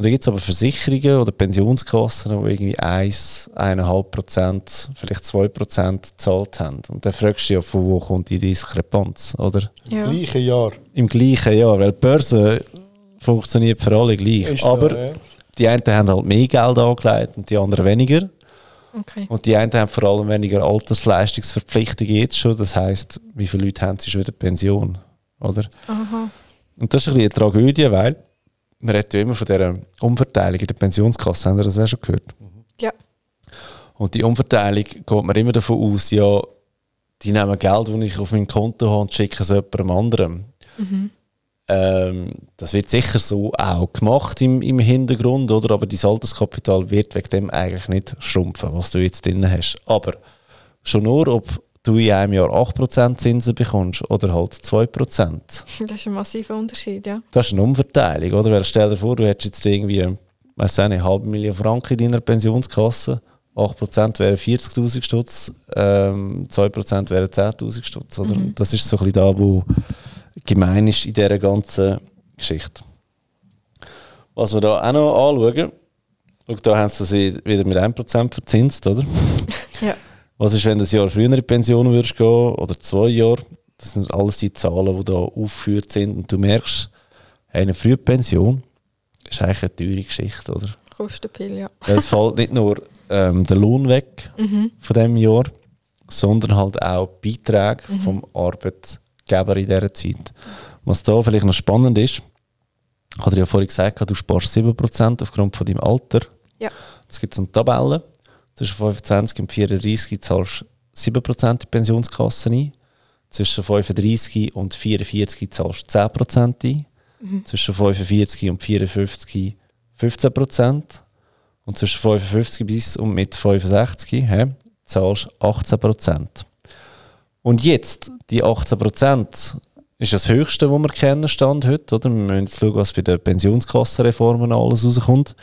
Und dann gibt es aber Versicherungen oder Pensionskassen, die irgendwie 1, 1,5%, vielleicht 2% gezahlt haben. Und dann fragst du dich ja, von wo kommt die Diskrepanz, oder? Ja. Gleiche Jahr. Im gleichen Jahr, weil die Börse funktioniert für alle gleich. Ist so, aber ja. die einen haben halt mehr Geld angelegt und die anderen weniger. Okay. Und die einen haben vor allem weniger Altersleistungsverpflichtungen jetzt schon. Das heisst, wie viele Leute haben sie schon in der Pension? Oder? Aha. Und das ist ein bisschen eine Tragödie, weil man redet ja immer von dieser Umverteilung in der Pensionskasse. Haben Sie das auch schon gehört? Ja. Und die Umverteilung geht man immer davon aus, ja, die nehmen Geld, das ich auf meinem Konto habe und schicken es jemandem anderem. Mhm. Ähm, das wird sicher so auch gemacht im, im Hintergrund, oder? Aber dein Alterskapital wird wegen dem eigentlich nicht schrumpfen, was du jetzt drin hast. Aber schon nur, ob du in einem Jahr 8% Zinsen bekommst oder halt 2%. Das ist ein massiver Unterschied, ja. Das ist eine Umverteilung, oder? Weil stell dir vor, du hättest jetzt irgendwie, weiß nicht, eine halbe Million Franken in deiner Pensionskasse. 8% wären 40.000 Stutz, ähm, 2% wären 10.000 Stutz, oder? Mhm. Das ist so ein bisschen da, wo gemein ist in dieser ganzen Geschichte. Was wir da auch noch anschauen, schau, da haben sie sie wieder mit 1% verzinst, oder? Was ist, wenn du ein Jahr früher in die Pension würdest gehen oder zwei Jahre? Das sind alles die Zahlen, die da aufgeführt sind. Und du merkst, eine Frühpension ist eigentlich eine teure Geschichte, oder? Kostet viel, ja. Es fällt nicht nur ähm, der Lohn weg Mhm. von dem Jahr, sondern halt auch die Beiträge vom Arbeitgeber in dieser Zeit. Was da vielleicht noch spannend ist, hat er ja vorhin gesagt, du sparst 7% aufgrund von deinem Alter. Ja. Es gibt so eine Tabelle. Zwischen 25 und 34 zahlst du 7% in die Pensionskasse ein. Zwischen 35 und 44 zahlst du 10% ein. Zwischen 45 und 54 15%. Und zwischen 55 bis und mit 65 hä, zahlst du 18%. Und jetzt, die 18% ist das Höchste, was wir kennen, Stand heute. Oder? Wir müssen jetzt schauen, was bei den Pensionskassenreformen alles rauskommt.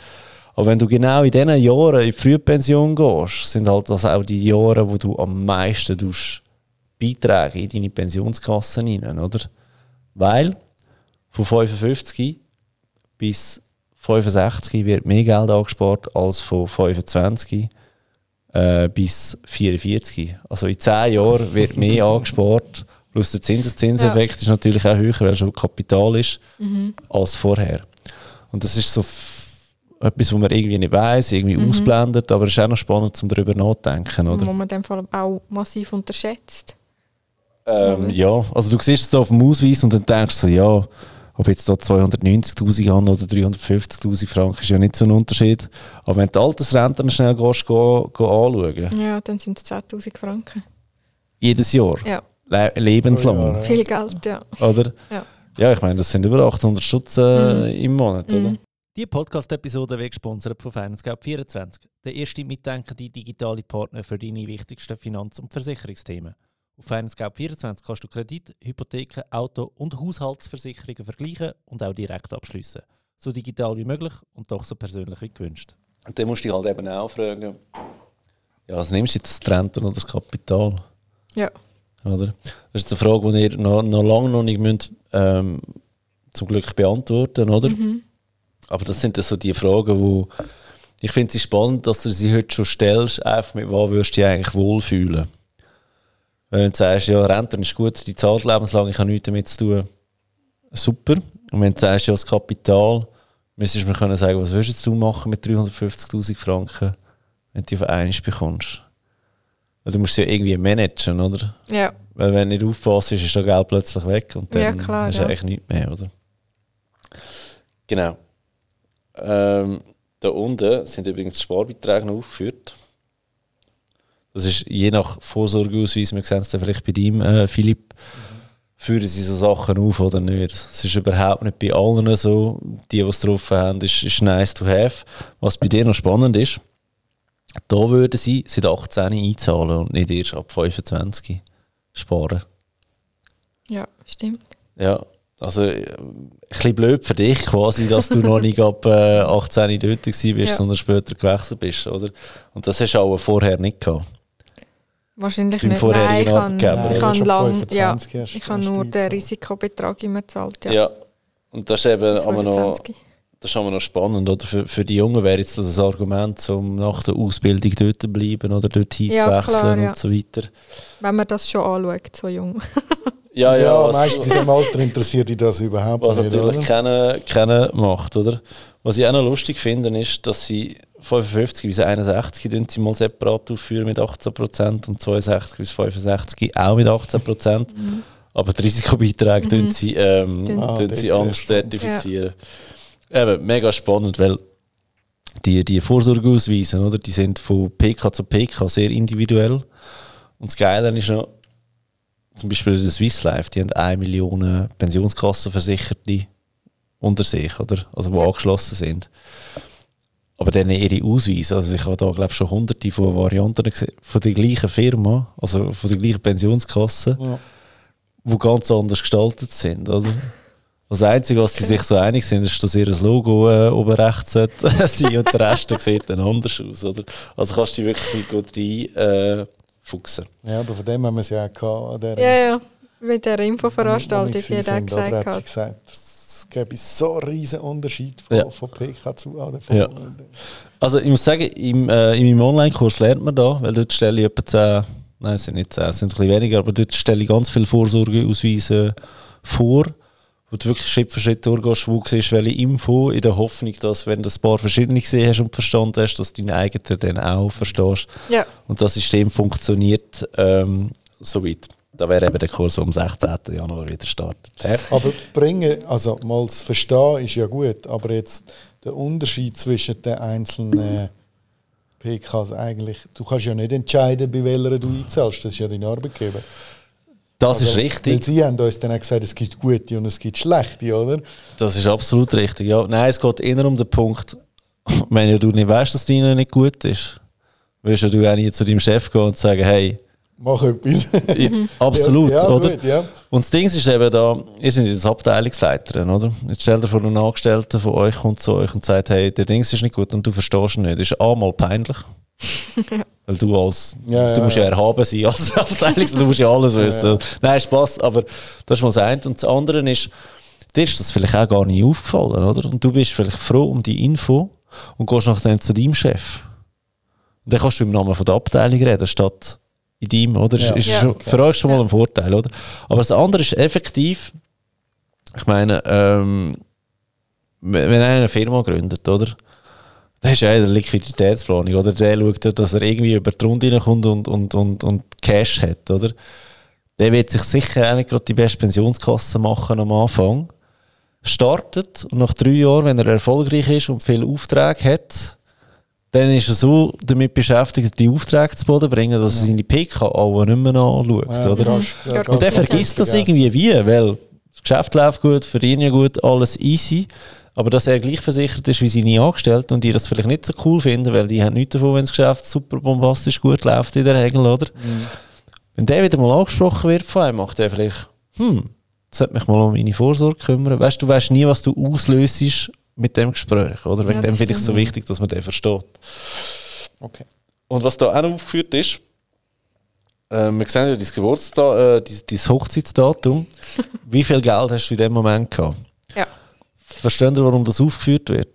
Aber wenn du genau in diesen Jahren in die Frühpension gehst, sind halt das auch die Jahre, wo du am meisten tust Beiträge in deine Pensionskasse rein, oder? Weil von 55 bis 65 wird mehr Geld angespart als von 25 äh, bis 44. Also in 10 Jahren wird mehr angespart. Plus der Zinseszinseffekt ist natürlich auch höher, weil schon Kapital ist, als vorher. Und das ist so etwas, was man irgendwie nicht weiß, irgendwie ausblendet, aber es ist auch noch spannend, um darüber nachzudenken, oder? Wo man in dem Fall auch massiv unterschätzt. Ähm, ja, also du siehst es auf dem Ausweis und dann denkst du so, ja, ob jetzt da 290'000 haben oder 350'000 Franken, ist ja nicht so ein Unterschied. Aber wenn du die Altersrente noch schnell gehst, go, go anschauen, Ja, dann sind es 10'000 Franken. jedes Jahr, Ja, le lebenslang, Ja. viel Geld, ja. oder? Ja. Ja, ich meine, das sind über 800 Stutz äh, im Monat, oder? Mhm. Die Podcast-Episode wird gesponsert von FinanceGap24, der erste mitdenkende digitale Partner für deine wichtigsten Finanz- und Versicherungsthemen. Auf FinanceGap24 kannst du Kredit, Hypotheken, Auto- und Haushaltsversicherungen vergleichen und auch direkt abschließen. So digital wie möglich und doch so persönlich wie gewünscht. Und dann musst du dich halt eben auch fragen, ja, was nimmst du jetzt, das Renten oder das Kapital? Ja, Oder? Das ist eine Frage, die ihr noch, noch lange noch nicht müsst, ähm, zum Glück beantworten oder? Aber das sind dann so die Fragen, wo ich finde sie spannend, dass du sie heute schon stellst, einfach mit was würdest du dich eigentlich wohlfühlen. Wenn du sagst, ja, Renten ist gut, die zahlt lebenslang, ich habe nichts damit zu tun, super. Und wenn du sagst, ja, das Kapital, müsstest du mir können sagen, was würdest du machen mit 350'000 Franken, wenn du die auf einmal bekommst? Weil Du musst sie ja irgendwie managen, oder? ja, Weil wenn du nicht aufpasst, ist das Geld plötzlich weg und dann Ja, klar, hast du ja. eigentlich nichts mehr, oder? Genau. Ähm, da unten sind übrigens die Sparbeiträge noch aufgeführt. Das ist je nach Vorsorgeausweis, wir sehen es dann vielleicht bei deinem, äh, Philipp, führen sie so Sachen auf oder nicht. Es ist überhaupt nicht bei allen so. Die, die es drauf haben, ist, ist nice to have. Was bei dir noch spannend ist, da würden sie seit 18 einzahlen und nicht erst ab 25 sparen. ja, stimmt. Ja, also äh, ein bisschen blöd für dich quasi, dass du noch nicht ab äh, 18 dort gewesen bist, Ja. sondern später gewechselt bist, oder? Und das hast du auch vorher nicht gehabt. Wahrscheinlich Beim nicht. Nein, ich habe, Arbeitgeber, Nein, ich ja, lang, 25 ja, hast- ich habe nur den. Risikobetrag immer gezahlt. Ja, Ja. Und das ist eben Bis aber noch, 25. das ist aber noch spannend, oder? Für, für die Jungen wäre jetzt das ein Argument, um nach der Ausbildung dort zu bleiben oder dort hinzuwechseln klar, ja. und so weiter. Wenn man das schon anschaut, so jung. Ja, ja, Ja, was- meistens in dem Alter interessiert dich das überhaupt Was nicht, natürlich oder? keiner, keiner macht, oder? Was ich auch noch lustig finde, ist, dass sie 55 bis 61 tun sie mal separat aufführen mit 18% und 62 bis 65 auch mit 18%. Aber die Risikobeiträge tun sie, ähm, Tun- Ah, sie anders zertifizieren. Eben, mega spannend, weil die, die Vorsorgeausweise, oder, die sind von PK zu PK sehr individuell. Und das Geile ist noch, zum Beispiel der Swiss Life, die haben 1 Million Pensionskassenversicherte unter sich, oder? Also, die angeschlossen sind. Aber dann ihre Ausweise, also ich habe da glaube schon hunderte von Varianten gesehen, von der gleichen Firma, also von der gleichen Pensionskasse, Ja. die ganz anders gestaltet sind, oder? Das Einzige, was sie sich so einig sind, ist, dass ihr Logo äh, oben rechts sein und der Rest sieht dann anders aus, oder? Also kannst du dich wirklich gut rein äh, fuchsen. ja, aber von dem haben wir es ja auch gehabt. an der- Ja, ja. Bei der Infoveranstaltung, die auch oder? gesagt. Hat sie hat. gesagt, das gäbe so einen riesen Unterschied von, Ja. von PK zu ADV. Ja. Also ich muss sagen, im, äh, in meinem Online-Kurs lernt man da, weil dort stelle ich etwa 10, nein es sind nicht 10, es sind ein bisschen weniger, aber dort stelle ich ganz viele Vorsorgeausweise vor, wo du wirklich Schritt für Schritt durchgehst, wo du siehst, welche Info, in der Hoffnung, dass wenn du ein paar verschiedene gesehen hast und verstanden hast, dass du deine eigene dann auch verstehst Ja. und das System funktioniert ähm, soweit. Da wäre eben der Kurs, der am 16. Januar wieder startet. Ja. Aber bringen, also mal zu verstehen ist ja gut, aber jetzt der Unterschied zwischen den einzelnen PKs eigentlich, du kannst ja nicht entscheiden, bei welcher du einzahlst, das ist ja dein Arbeitgeber. Das Also, ist Weil richtig. sie haben uns dann auch gesagt, es gibt gute und es gibt schlechte, oder? Das ist absolut richtig, ja. Nein, es geht eher um den Punkt, wenn ja du nicht weißt, dass deine nicht gut ist, willst ja du auch nicht zu deinem Chef gehen und sagen, hey, Mach etwas. absolut, ja, ja, oder? Gut, ja. Und das Ding ist eben da, ihr seid jetzt Abteilungsleiterin, oder? Jetzt stell dir vor, ein Angestellter von euch kommt zu euch und sagt, hey, der Dings ist nicht gut und du verstehst ihn nicht. Das ist einmal peinlich. Weil du als, Ja, du ja, musst ja, ja. erhaben sein als Abteilungsleiter, du musst ja alles wissen. Nein, Spaß, aber das ist mal das eine. Und das andere ist, dir ist das vielleicht auch gar nicht aufgefallen, oder? Und du bist vielleicht froh um die Info und gehst nachher zu deinem Chef. Und dann kannst du im Namen von der Abteilung reden, statt in deinem, oder? Ja. Ist Ja. schon, für euch schon mal ein Vorteil, oder? Aber das andere ist effektiv, ich meine, ähm, wenn wenn einer eine Firma gründet, oder? Der ist ja in der Liquiditätsplanung, oder? Der schaut, ja, dass er irgendwie über die Runde reinkommt und, und, und, und Cash hat, oder? Der wird sich sicher auch nicht gerade die beste Pensionskasse machen am Anfang. Startet und nach drei Jahren, wenn er erfolgreich ist und viele Aufträge hat, dann ist er so damit beschäftigt, die Aufträge zu Boden zu bringen, dass er seine PK alle nicht mehr anschaut, Ja, oder? Ja, Und der vergisst das irgendwie wie, weil das Geschäft läuft gut, verdienen ja gut, alles easy. Aber dass er gleich versichert ist wie seine Angestellten und die das vielleicht nicht so cool finden, weil die haben nichts davon, wenn das Geschäft super bombastisch gut läuft in der Regel, oder? Wenn der wieder mal angesprochen wird von einem, macht er vielleicht, hm, sollte mich mal um meine Vorsorge kümmern. Weißt du, du weißt nie, was du auslöst mit dem Gespräch, oder? Wegen Ja, dem das finde ich es so wichtig, dass man den versteht. Okay. Und was da auch noch aufgeführt ist, äh, wir sehen ja dein, Geburtsda äh, dein, dein Hochzeitsdatum. Wie viel Geld hast du in dem Moment gehabt? Verstehen Sie, warum das aufgeführt wird?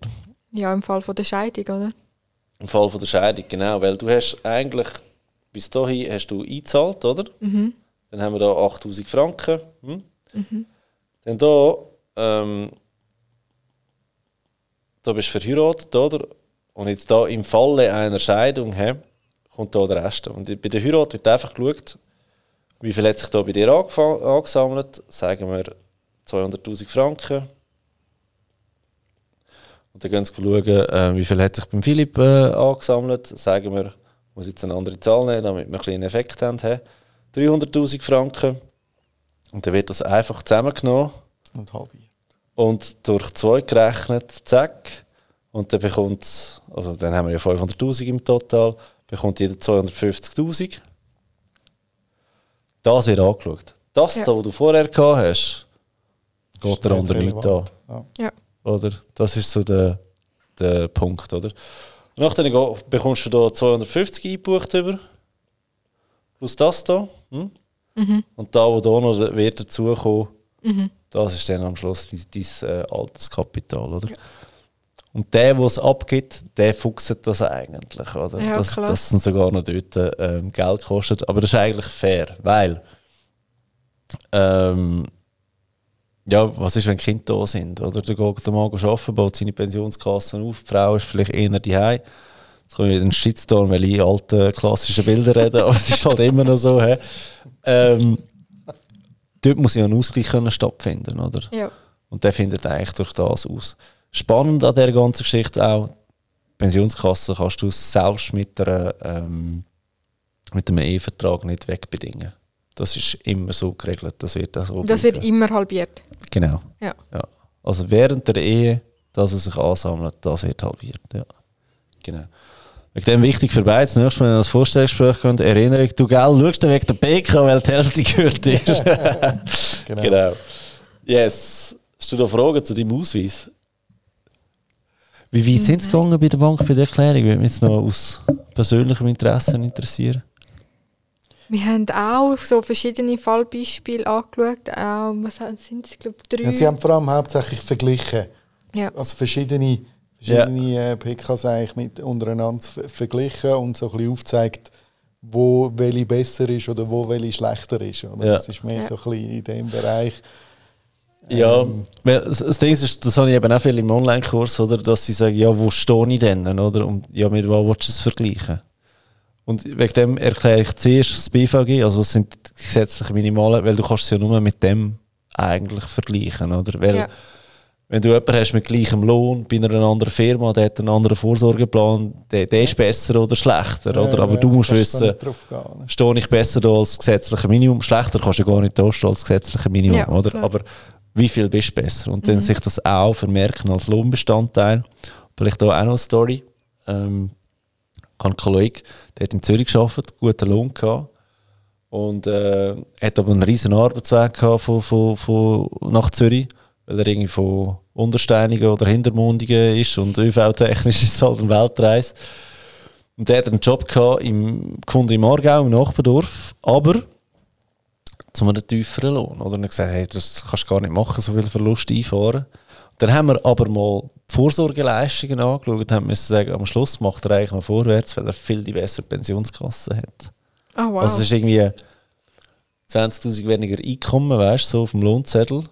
Ja, im Fall von der Scheidung, oder? Im Fall von der Scheidung, genau. Weil du hast eigentlich, bis dahin hast du eingezahlt, oder? Mhm. Dann haben wir da 8000 Franken. Hm? Dann da, ähm, da bist du verheiratet, oder? Und jetzt da im Falle einer Scheidung hä, kommt da der Rest. Und bei der Heirat wird einfach geschaut, wie viel hat sich da bei dir angesammelt. Sagen wir 200'000 Franken. Und dann gehen sie schauen, äh, wie viel hat sich beim Philipp äh, angesammelt. Sagen wir, ich muss jetzt eine andere Zahl nehmen, damit wir einen Effekt haben. hä. 300'000 Franken. Und dann wird das einfach zusammengenommen Und halbiert. und durch zwei gerechnet, zack. Und dann bekommt, also dann haben wir ja 500'000 im Total, bekommt jeder 250'000. Das wird angeschaut. Das, Ja. da, was du vorher gehabt hast, geht der andere nicht an. Ja. Ja. Oder? Das ist so der, der Punkt, oder? Go- bekommst du da 250 eingebucht über. Plus das da. Hm? Mhm. Und da, wo da noch wird dazukommen, das ist dann am Schluss dein, dein äh, Alterskapital, oder? Und der, der es abgibt, der fuchst das eigentlich, oder? Ja, dass, klar. dass es sogar noch dort ähm, Geld kostet. Aber das ist eigentlich fair, weil ähm, ja, was ist, wenn Kinder da sind? Oder der geht der Mann arbeiten, baut seine Pensionskassen auf, die Frau ist vielleicht eher die Hause. Jetzt komme ich wieder einen Shitstorm, weil ich alte klassische Bilder rede, aber es ist halt immer noch so. He? Ähm, dort muss ja ein Ausgleich können stattfinden, oder? Ja. Und der findet eigentlich durch das aus. Spannend an dieser ganzen Geschichte auch, Pensionskasse kannst du selbst mit, einer, ähm, mit einem Ehevertrag nicht wegbedingen. Das ist immer so geregelt. Das wird auch so Das wird immer halbiert. Genau. Ja. ja. Also während der Ehe, das, was sich ansammelt, das wird halbiert. Ja. Genau. Wegen dem wichtig für beide, das nächste Mal, wenn ihr das Vorstellungsgespräch kommt, Erinnerung, du gell, schaust du wegen der PK, weil die Hälfte gehört dir. Genau. genau. Yes. Hast du da Fragen zu deinem Ausweis? Wie weit sind sie gegangen bei der Bank bei der Erklärung? Würde mich jetzt noch aus persönlichem Interesse interessieren. Wir haben auch so verschiedene Fallbeispiele angeschaut. Auch, was sind es, ich glaube drei. Ja, sie haben vor allem hauptsächlich verglichen. Ja. Also verschiedene, verschiedene äh, PKs eigentlich mit untereinander ver- verglichen und so ein bisschen aufgezeigt, wo welche besser ist oder wo welche schlechter ist. Oder? Ja. Das ist mehr Ja. so ein bisschen in dem Bereich. Ja, Ähm, das Ding ist, das habe ich eben auch viel im Online-Kurs, oder, dass sie sagen, ja, wo stehe ich denn, oder? Und ja, mit was willst du es vergleichen? Und wegen dem erkläre ich zuerst das BVG, also was sind die gesetzlichen Minimalen, weil du kannst es ja nur mit dem eigentlich vergleichen, oder? Weil Ja. wenn du jemanden hast mit gleichem Lohn bei einer anderen Firma, der hat einen anderen Vorsorgeplan, der, der ist besser oder schlechter, oder? Aber äh, du musst wissen, gehen, stehe ich besser da als gesetzliche Minimum. Schlechter kannst du ja gar nicht da stehen als gesetzliche Minimum, Ja, oder? klar. Aber wie viel bist du besser? Und dann Mhm. sich das auch vermerken als Lohnbestandteil. Vielleicht da auch noch eine Story. Ähm, habe einen Kollegen, der hat in Zürich gearbeitet, guten Lohn gehabt. Und äh, hat aber einen riesen Arbeitsweg gehabt von, von, von nach Zürich, weil er irgendwie von Untersteinigen oder Hintermundigen ist und ÖV-technisch ist halt eine Weltreise. Und der hat einen Job gehabt im, gefunden im Aargau, im Nachbardorf, aber zu einem tieferen Lohn. Oder? Und er hat gesagt, hey, das kannst du gar nicht machen, so viel Verlust einfahren. Dann haben wir aber mal die Vorsorgeleistungen angeschaut und haben müssen sagen, am Schluss macht er eigentlich noch vorwärts, weil er viel die bessere Pensionskasse hat. Ah, wow. Also es ist irgendwie 20'000 weniger Einkommen, weißt du, so auf dem Lohnzettel.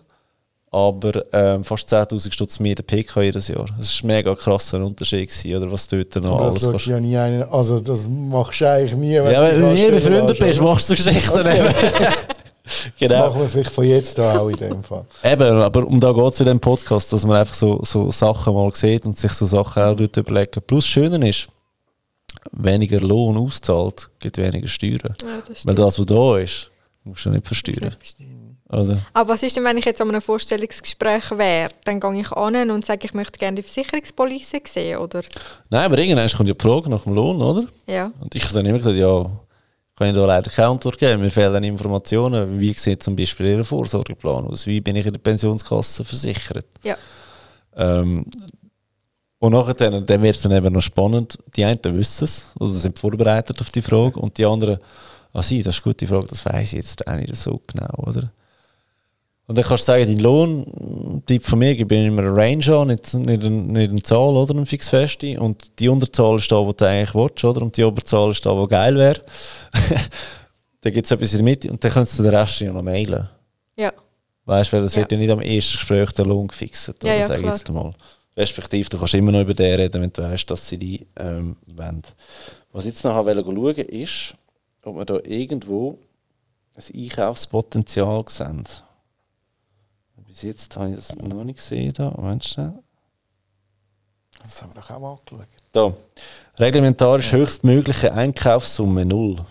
Aber ähm, fast 10'000 Stutz mehr der PK jedes Jahr. Das war ein mega krasser Unterschied, gewesen, oder was dort noch Aber alles das ja nie einen, also das machst du eigentlich nie, wenn Ja, du wenn du anstellen befreundet bist, machst du Geschichten Okay. eben. Das genau. machen wir vielleicht von jetzt an auch in dem Fall. Eben, aber um da geht es in diesem Podcast, dass man einfach so, so Sachen mal sieht und sich so Sachen auch dort überlegen. Plus, das Schöne ist, weniger Lohn auszahlt, gibt weniger Steuern. ja, das Weil das, was da ist, musst du nicht versteuern. Oder? Aber was ist denn, wenn ich jetzt an einem Vorstellungsgespräch wäre? Dann gehe ich an und sage, ich möchte gerne die Versicherungspolice sehen, oder? Nein, aber irgendwann kommt ja die Frage nach dem Lohn, oder? Ja. Und ich habe dann immer gesagt, ja, ich da leider keine Antwort geben. Mir fehlen Informationen. Wie sieht zum Beispiel Ihr Vorsorgeplan aus? Wie bin ich in der Pensionskasse versichert? Ja. Ähm, und nachher dann, dann wird es dann eben noch spannend. Die einen wissen es oder sind vorbereitet auf die Frage und die anderen, ah sie, das ist eine gute Frage, das weiß ich jetzt auch nicht so genau, oder? Und dann kannst du sagen, dein Lohn, Tipp von mir, gebe ich immer eine Range an, nicht, nicht, eine, nicht eine Zahl oder eine fixfeste. Und die Unterzahl ist da, wo du eigentlich willst, oder? Und die Oberzahl ist da, wo geil wäre. dann gibt es etwas in der Mitte und dann kannst du den Rest ja noch mailen. Ja. Weißt du, weil es Ja. wird ja nicht am ersten Gespräch der Lohn gefixt. Ja, oder ja, sag ich klar. jetzt mal. Respektive, du kannst immer noch über den reden, wenn du weißt, dass sie die ähm, wollen. Was ich jetzt noch wollte schauen ist, ob wir da irgendwo ein Einkaufspotenzial sehen. Bis jetzt habe ich das noch nicht gesehen. Da. Moment schnell. Das haben wir doch auch angeschaut. Da. Reglementarisch höchstmögliche Einkaufssumme null.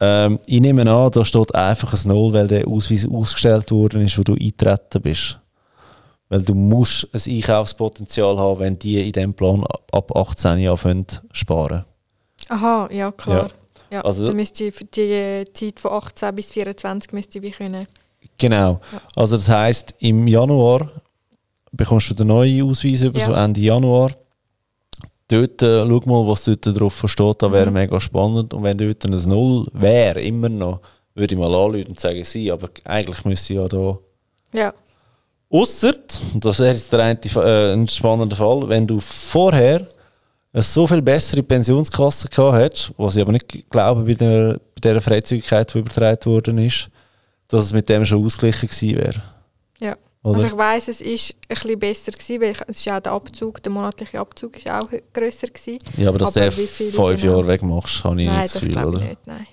Ähm, ich nehme an, da steht einfach ein Null, weil der Ausweis ausgestellt worden ist, wo du eingetreten bist. Weil du musst ein Einkaufspotenzial haben, wenn die in diesem Plan ab- ab 18 Jahren anfangen zu sparen. Aha, ja, klar. Ja. Also- dann müsste ich für die Zeit von 18 bis 24 müsste ich wie können. Genau. Also das heisst, im Januar bekommst du den neuen Ausweis über, Ja. so Ende Januar. Dort, äh, schau mal, was dort drauf steht, das wäre Mhm. mega spannend. Und wenn dort ein Null wäre, immer noch, würde ich mal anrufen und sagen, sie, aber eigentlich müsste ich ja da... Ja. Ausser, das wäre jetzt der eine, äh, ein spannender Fall, wenn du vorher eine so viel bessere Pensionskasse gehabt hättest, was ich aber nicht glaube bei der, bei der Freizügigkeit, die übertragen worden ist, dass es mit dem schon ausgeglichen gewesen wäre. Ja. Oder? Also ich weiss, es ist ein bisschen besser gewesen, weil ich- es ist auch der Abzug, der monatliche Abzug ist auch grösser gewesen. ja, aber dass aber du fünf genau? Jahre wegmachst, habe ich Nein, nicht das das Gefühl, glaube oder? ich nicht, nein.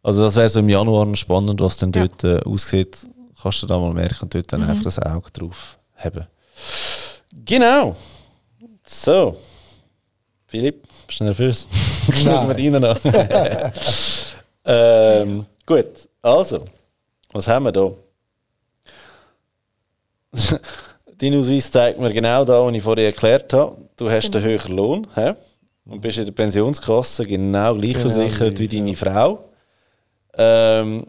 Also das wäre so im Januar spannend, was dann Ja. dort äh, aussieht. Kannst du da mal merken und dort dann Mhm. einfach das Auge drauf haben. Genau. So. Philipp, bist du nervös? Schauen wir rein noch. ähm, gut, also, was haben wir da? Dein Ausweis zeigt mir genau da, was ich vorher erklärt habe. Du hast Genau. einen höheren Lohn hä? und bist in der Pensionskasse genau gleich Genau versichert wie deine. Frau. Ähm,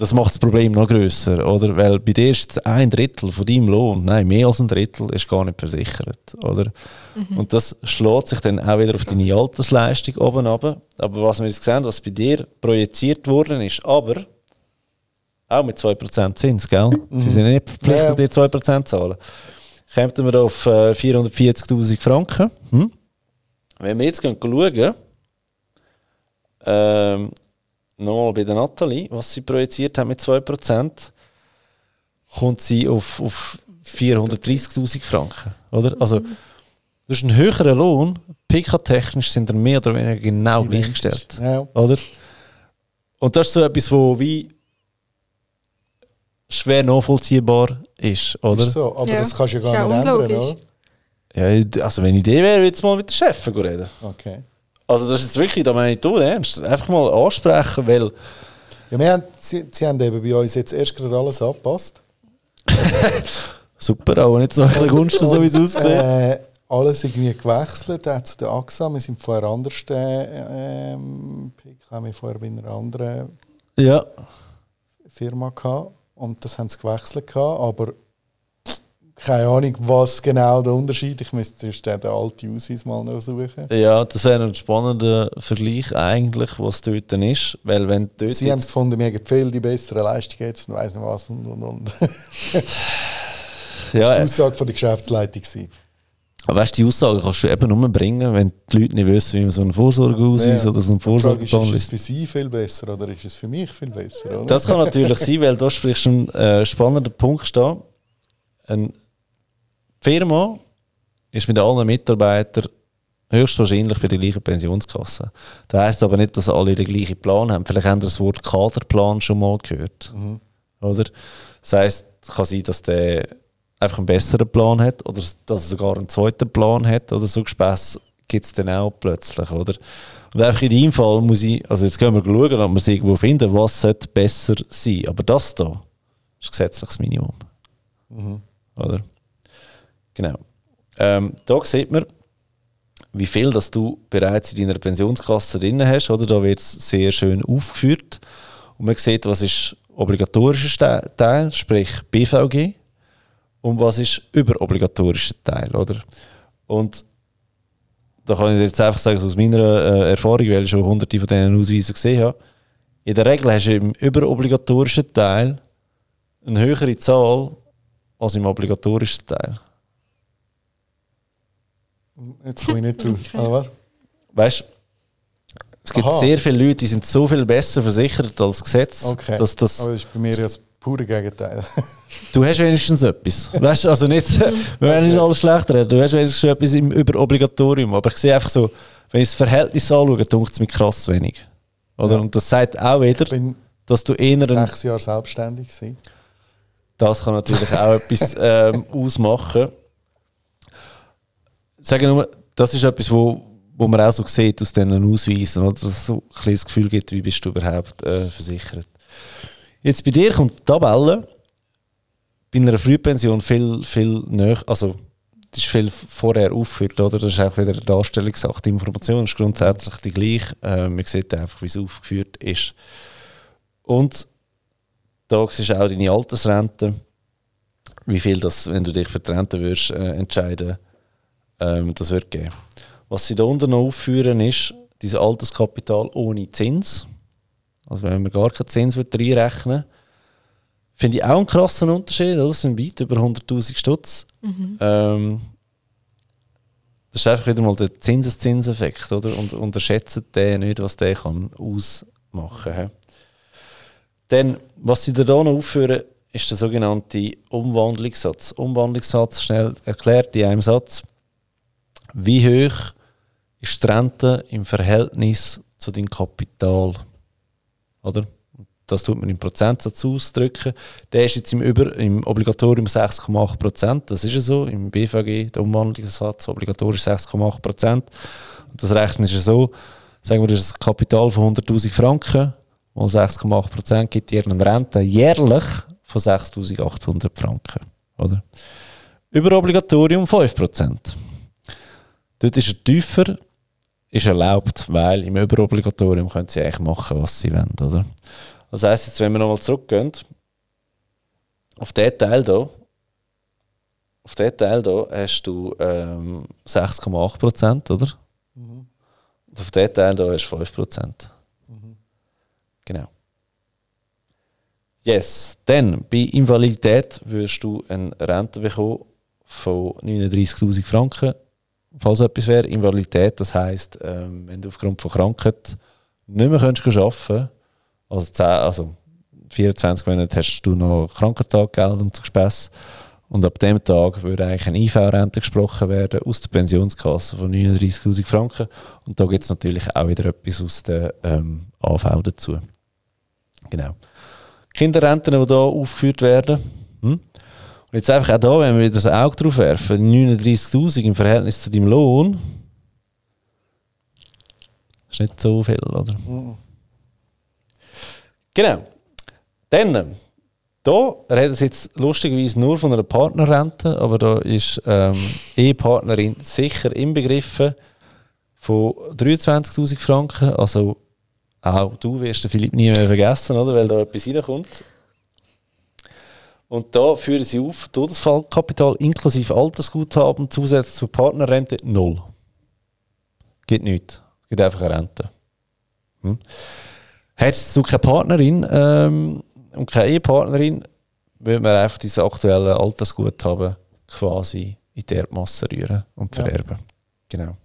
das macht das Problem noch grösser, oder? Weil bei dir ist jetzt ein Drittel von deinem Lohn, nein, mehr als ein Drittel, ist gar nicht versichert, oder? Mhm. Und das schlägt sich dann auch wieder auf deine Altersleistung oben ab. Aber was wir jetzt sehen, was bei dir projiziert worden ist, aber auch mit 2% Zins, gell? Mhm. Sie sind nicht verpflichtet, ja. dir 2% zu zahlen. Kommt wir auf äh, 440.000 Franken. Hm? Wenn wir jetzt schauen, ähm, nochmal bei der Nathalie, was sie projiziert hat mit 2%, kommt sie auf, auf 430.000 Franken. Oder? Also, das ist ein höherer Lohn. PK-technisch sind wir mehr oder weniger genau gleichgestellt. Ja. Oder? Und das ist so etwas, wo wie schwer nachvollziehbar ist, oder? Ist so, aber ja. das kannst du ja gar nicht ändern, oder? Ja, also wenn ich Idee wäre, würde ich jetzt mal mit dem Chef reden. Okay. Also das ist jetzt wirklich, da meine ich du ernst. Einfach mal ansprechen, weil... Ja, wir haben, sie, sie haben eben bei uns jetzt erst gerade alles angepasst. Super, aber nicht so ein Gunsten, so wie es aussieht. Äh, alles irgendwie gewechselt, auch zu der AXA. Wir sind vorher anders, äh, ähm, haben wir vorher bei einer anderen ja. Firma gehabt. Und das haben sie gewechselt gehabt, aber keine Ahnung, was genau der Unterschied ist. Ich müsste den alten Ausweis mal noch suchen. Ja, das wäre ein spannender Vergleich eigentlich, was dort ist. Weil wenn dort Sie haben gefunden, wir haben viel die bessere Leistung jetzt und weiss nicht was und und und. das ja, war die Aussage von der Geschäftsleitung. Aber weißt du, die Aussage kannst du eben nur bringen, wenn die Leute nicht wissen, wie man so einen Vorsorgeausweis ja. oder so einen Vorsorgeplan ist. Ist es für sie viel besser oder ist es für mich viel besser? Oder? Das kann natürlich sein, weil da sprichst du einen äh, spannenden Punkt stehen. Ein die Firma ist mit allen Mitarbeitern höchstwahrscheinlich bei der gleichen Pensionskasse. Das heisst aber nicht, dass alle den gleichen Plan haben. Vielleicht haben Sie das Wort Kaderplan schon mal gehört. Mhm. Oder? Das heisst, es kann sein, dass der einfach einen besseren Plan hat oder dass er sogar einen zweiten Plan hat oder so Gespäss gibt es dann auch plötzlich, oder? Und einfach in deinem Fall muss ich, also jetzt können wir schauen, ob wir es irgendwo finden, was sollte besser sein. Aber das hier ist gesetzliches Minimum. Mhm. Oder? Genau. Ähm, da sieht man, wie viel das du bereits in deiner Pensionskasse drin hast. Oder? Da wird es sehr schön aufgeführt. Und man sieht, was ist obligatorischer Teil, sprich BVG, und was ist überobligatorischer Teil. Oder? Und da kann ich dir jetzt einfach sagen, aus meiner äh, Erfahrung, weil ich schon hunderte von diesen Ausweisen gesehen habe, in der Regel hast du im überobligatorischen Teil eine höhere Zahl als im obligatorischen Teil. Jetzt komme ich nicht drauf. Also was? Weißt es gibt Aha. sehr viele Leute, die sind so viel besser versichert als Gesetz. Okay. Dass das Aber das ist bei mir ja das pure Gegenteil. du hast wenigstens etwas. Weißt also nicht, wir werden nicht alles schlecht reden. Du hast wenigstens etwas im, über Obligatorium. Aber ich sehe einfach so, wenn ich das Verhältnis anschaue, denkt es mir krass wenig. Oder? Ja. Und das sagt auch wieder, dass du eher. Sechs Jahre selbstständig gewesen. Das kann natürlich auch etwas ähm, ausmachen sage nur, das ist etwas, wo, wo man auch so sieht aus diesen Ausweisen, oder? dass es so ein das Gefühl gibt, wie bist du überhaupt äh, versichert. Jetzt bei dir kommt die Tabelle bei einer Frühpension viel, viel näher, also das ist viel vorher aufgeführt, oder? Das ist auch wieder eine Darstellungssache. Die Information ist grundsätzlich die gleiche. Äh, man sieht einfach, wie es aufgeführt ist. Und da du auch deine Altersrente, wie viel das, wenn du dich für die Rente würdest, äh, entscheiden ähm, das wird geben. Was sie da unten noch aufführen, ist dieses Alterskapital ohne Zins. Also wenn man gar keinen Zins reinrechnen finde ich auch einen krassen Unterschied. Das sind weit über 100'000 Stutz. Mhm. Ähm, das ist einfach wieder mal der Zinseszinseffekt, oder? Und unterschätzt den nicht, was der kann ausmachen kann. Dann, was sie da noch aufführen, ist der sogenannte Umwandlungssatz. Umwandlungssatz, schnell erklärt in einem Satz. Wie hoch ist die Rente im Verhältnis zu deinem Kapital? Oder? Das tut man im Prozentsatz ausdrücken. Der ist jetzt im, Über im Obligatorium 6,8 Prozent. Das ist ja so. Im BVG, der Umwandlungssatz, obligatorisch 6,8 Prozent. Das Rechnen ist so. Sagen wir, das ist ein Kapital von 100.000 Franken. Und 6,8 Prozent gibt dir eine Rente jährlich von 6.800 Franken. Oder? Über Obligatorium 5 Prozent. Dort ist er tiefer, ist erlaubt, weil im Überobligatorium können sie eigentlich machen, was sie wollen, oder? Das heisst, jetzt, wenn wir nochmal zurückgehen, auf diesen Teil hier, auf diesen Teil hier hast du ähm, 6,8%, oder? Mhm. Und auf diesen Teil hier hast du 5%. Mhm. Genau. Yes, dann bei Invalidität wirst du eine Rente bekommen von 39.000 Franken, falls etwas wäre. Invalidität, das heisst, ähm, wenn du aufgrund von Krankheit nicht mehr kannst arbeiten also, 10, also 24 Monate hast du noch Krankentaggeld und Gespäss. Und ab dem Tag würde eigentlich eine IV-Rente gesprochen werden aus der Pensionskasse von 39.000 Franken. Und da gibt es natürlich auch wieder etwas aus der ähm, AV dazu. Genau. Kinderrenten, die hier aufgeführt werden. Und jetzt einfach auch da, wenn wir wieder das Auge drauf werfen, 39.000 im Verhältnis zu deinem Lohn, ist nicht so viel, oder? Mhm. Genau. Dann, da reden sie jetzt lustigerweise nur von einer Partnerrente, aber da ist ähm, Ehepartnerin sicher inbegriffen von 23.000 Franken. Also auch du wirst den Philipp nie mehr vergessen, oder? weil da etwas reinkommt. Und da führen sie auf, Todesfallkapital inklusive Altersguthaben zusätzlich zur Partnerrente null. Gibt nichts. Gibt einfach eine Rente. Hm? Hättest du keine Partnerin ähm, und keine Ehepartnerin, würde man einfach diese aktuellen Altersguthaben quasi in die Erdmasse rühren und vererben. Ja. Genau.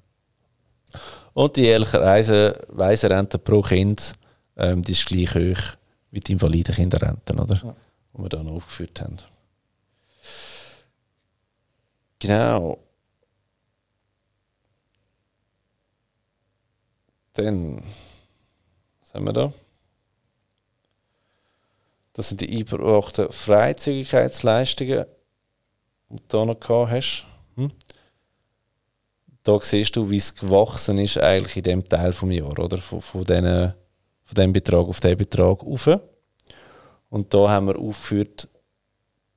Und die jährliche Reise, Weiserente pro Kind, ähm, die ist gleich hoch wie die Invalidenkinderrente, oder? Ja. Die wir da noch aufgeführt haben. Genau. Dann, was haben wir da? Das sind die eingebrachten Freizügigkeitsleistungen, die du da noch gehabt hast. Hm? Da siehst du, wie es gewachsen ist eigentlich in dem Teil vom Jahr, oder? Von, von, den, von dem Betrag auf den Betrag rauf. Und da haben wir aufgeführt,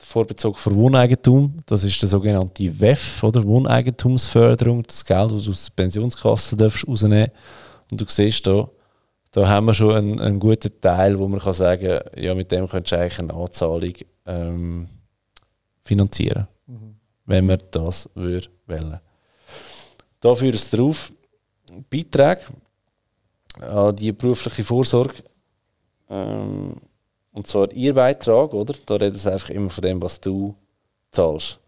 Vorbezug für Wohneigentum, das ist der sogenannte WEF, oder? Wohneigentumsförderung, das Geld, das du aus der Pensionskasse darfst rausnehmen Und du siehst da, da haben wir schon einen, einen guten Teil, wo man kann sagen ja, mit dem könntest du eigentlich eine Anzahlung ähm, finanzieren, mhm. wenn man das würde wollen. Da führt es darauf, Beiträge an die berufliche Vorsorge, ähm, und zwar ihr Beitrag, oder? Da redet es einfach immer von dem, was du zahlst.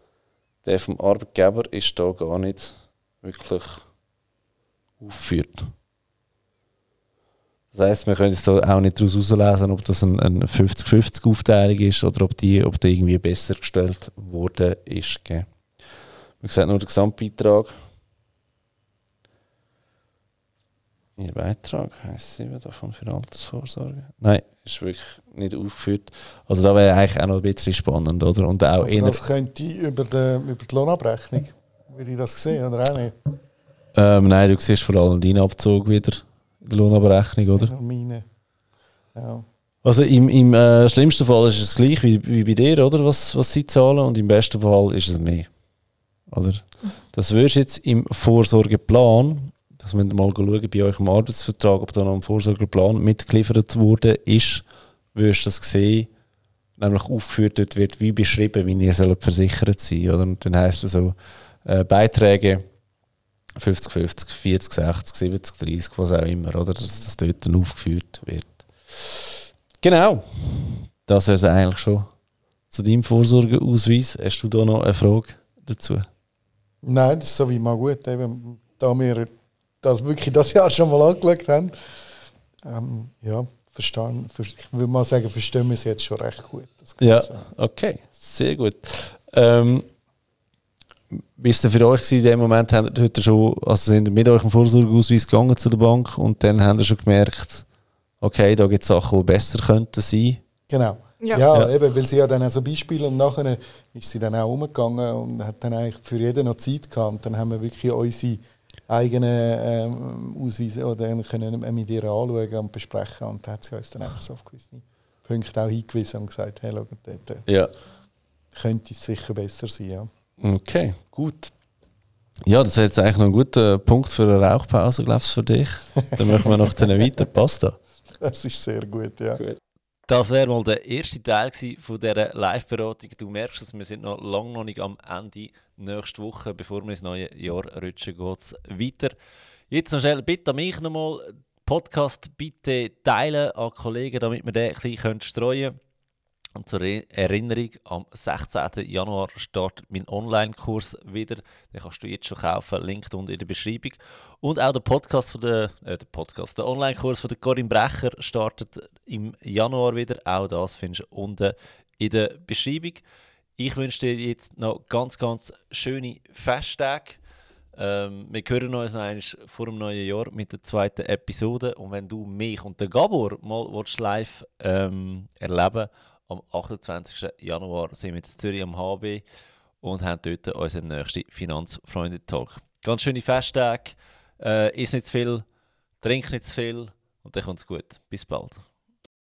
Der vom Arbeitgeber ist da gar nicht wirklich aufgeführt. Das heisst, wir können jetzt da auch nicht daraus herauslesen, ob das eine 50-50-Aufteilung ist oder ob die, ob die irgendwie besser gestellt worden ist. Man sieht nur den Gesamtbeitrag. Ihr Beitrag heisst 7 davon für Altersvorsorge. Nein, ist wirklich nicht aufgeführt. Also da wäre eigentlich auch noch ein bisschen spannend, oder? Und auch Aber das könnte über die, über die Lohnabrechnung, würde ich das sehen, oder auch nicht? Ähm, nein, du siehst vor allem deinen Abzug wieder in der Lohnabrechnung, oder? Meine. Ja. Also im, im äh, schlimmsten Fall ist es gleich wie, wie bei dir, oder? Was, was sie zahlen und im besten Fall ist es mehr. Oder? Das wirst jetzt im Vorsorgeplan, das müsst ihr mal schauen bei euch im Arbeitsvertrag, ob da noch ein Vorsorgeplan mitgeliefert wurde, ist, wirst du das sehen, nämlich aufgeführt wird, wie beschrieben, wie ihr sollt versichert sein oder? Und dann heisst es so, äh, Beiträge 50, 50, 40, 60, 70, 30, was auch immer, oder? Dass das dort dann aufgeführt wird. Genau. Das wäre es eigentlich schon zu deinem Vorsorgeausweis. Hast du da noch eine Frage dazu? Nein, das ist so wie mal gut. Eben, da wir das wirklich das Jahr schon mal angeschaut haben, ähm, ja, verstehen, ich würde mal sagen, verstehen wir es jetzt schon recht gut. ja, okay, sehr gut. Ähm, wie war es denn für euch in dem Moment? Habt ihr schon, also sind ihr mit euch im Vorsorgeausweis gegangen zu der Bank und dann habt ihr schon gemerkt, okay, da gibt es Sachen, die besser könnten sein? Genau. Ja. ja, ja, eben, weil sie ja dann so Beispiele und nachher ist sie dann auch umgegangen und hat dann eigentlich für jeden noch Zeit gehabt. Und dann haben wir wirklich unsere eigenen ähm, Ausweise oder können mit ihr anschauen und besprechen. Und dann hat sie uns dann einfach so auf gewisse Punkte auch hingewiesen und gesagt, hey, schau, dort ja. könnte es sicher besser sein. Ja. Okay, gut. Ja, das wäre jetzt eigentlich noch ein guter Punkt für eine Rauchpause, glaubst du, für dich? Dann machen wir noch den weiter. Passt Das ist sehr gut, ja. Gut. Das wäre mal der erste Teil von dieser Live-Beratung. Du merkst es, wir sind noch lange noch nicht am Ende. Nächste Woche, bevor wir ins neue Jahr rutschen, geht es weiter. Jetzt noch schnell, bitte mich nochmal, Podcast bitte teilen an Kollegen, damit wir den ein bisschen streuen können. Und zur Erinnerung, am 16. Januar startet mein Online-Kurs wieder. Den kannst du jetzt schon kaufen, Link unten in der Beschreibung. Und auch der Podcast von der, äh, der Podcast, der Online-Kurs von der Corinne Brecher startet im Januar wieder. Auch das findest du unten in der Beschreibung. Ich wünsche dir jetzt noch ganz, ganz schöne Festtage. Ähm, wir hören uns noch vor dem neuen Jahr mit der zweiten Episode. Und wenn du mich und den Gabor mal live ähm, erleben willst, am 28. Januar sind wir in Zürich am HB und haben dort unseren nächsten Finanzfreunde-Talk. Ganz schöne Festtage, äh, isst nicht zu viel, trink nicht zu viel und dann kommt es gut. Bis bald.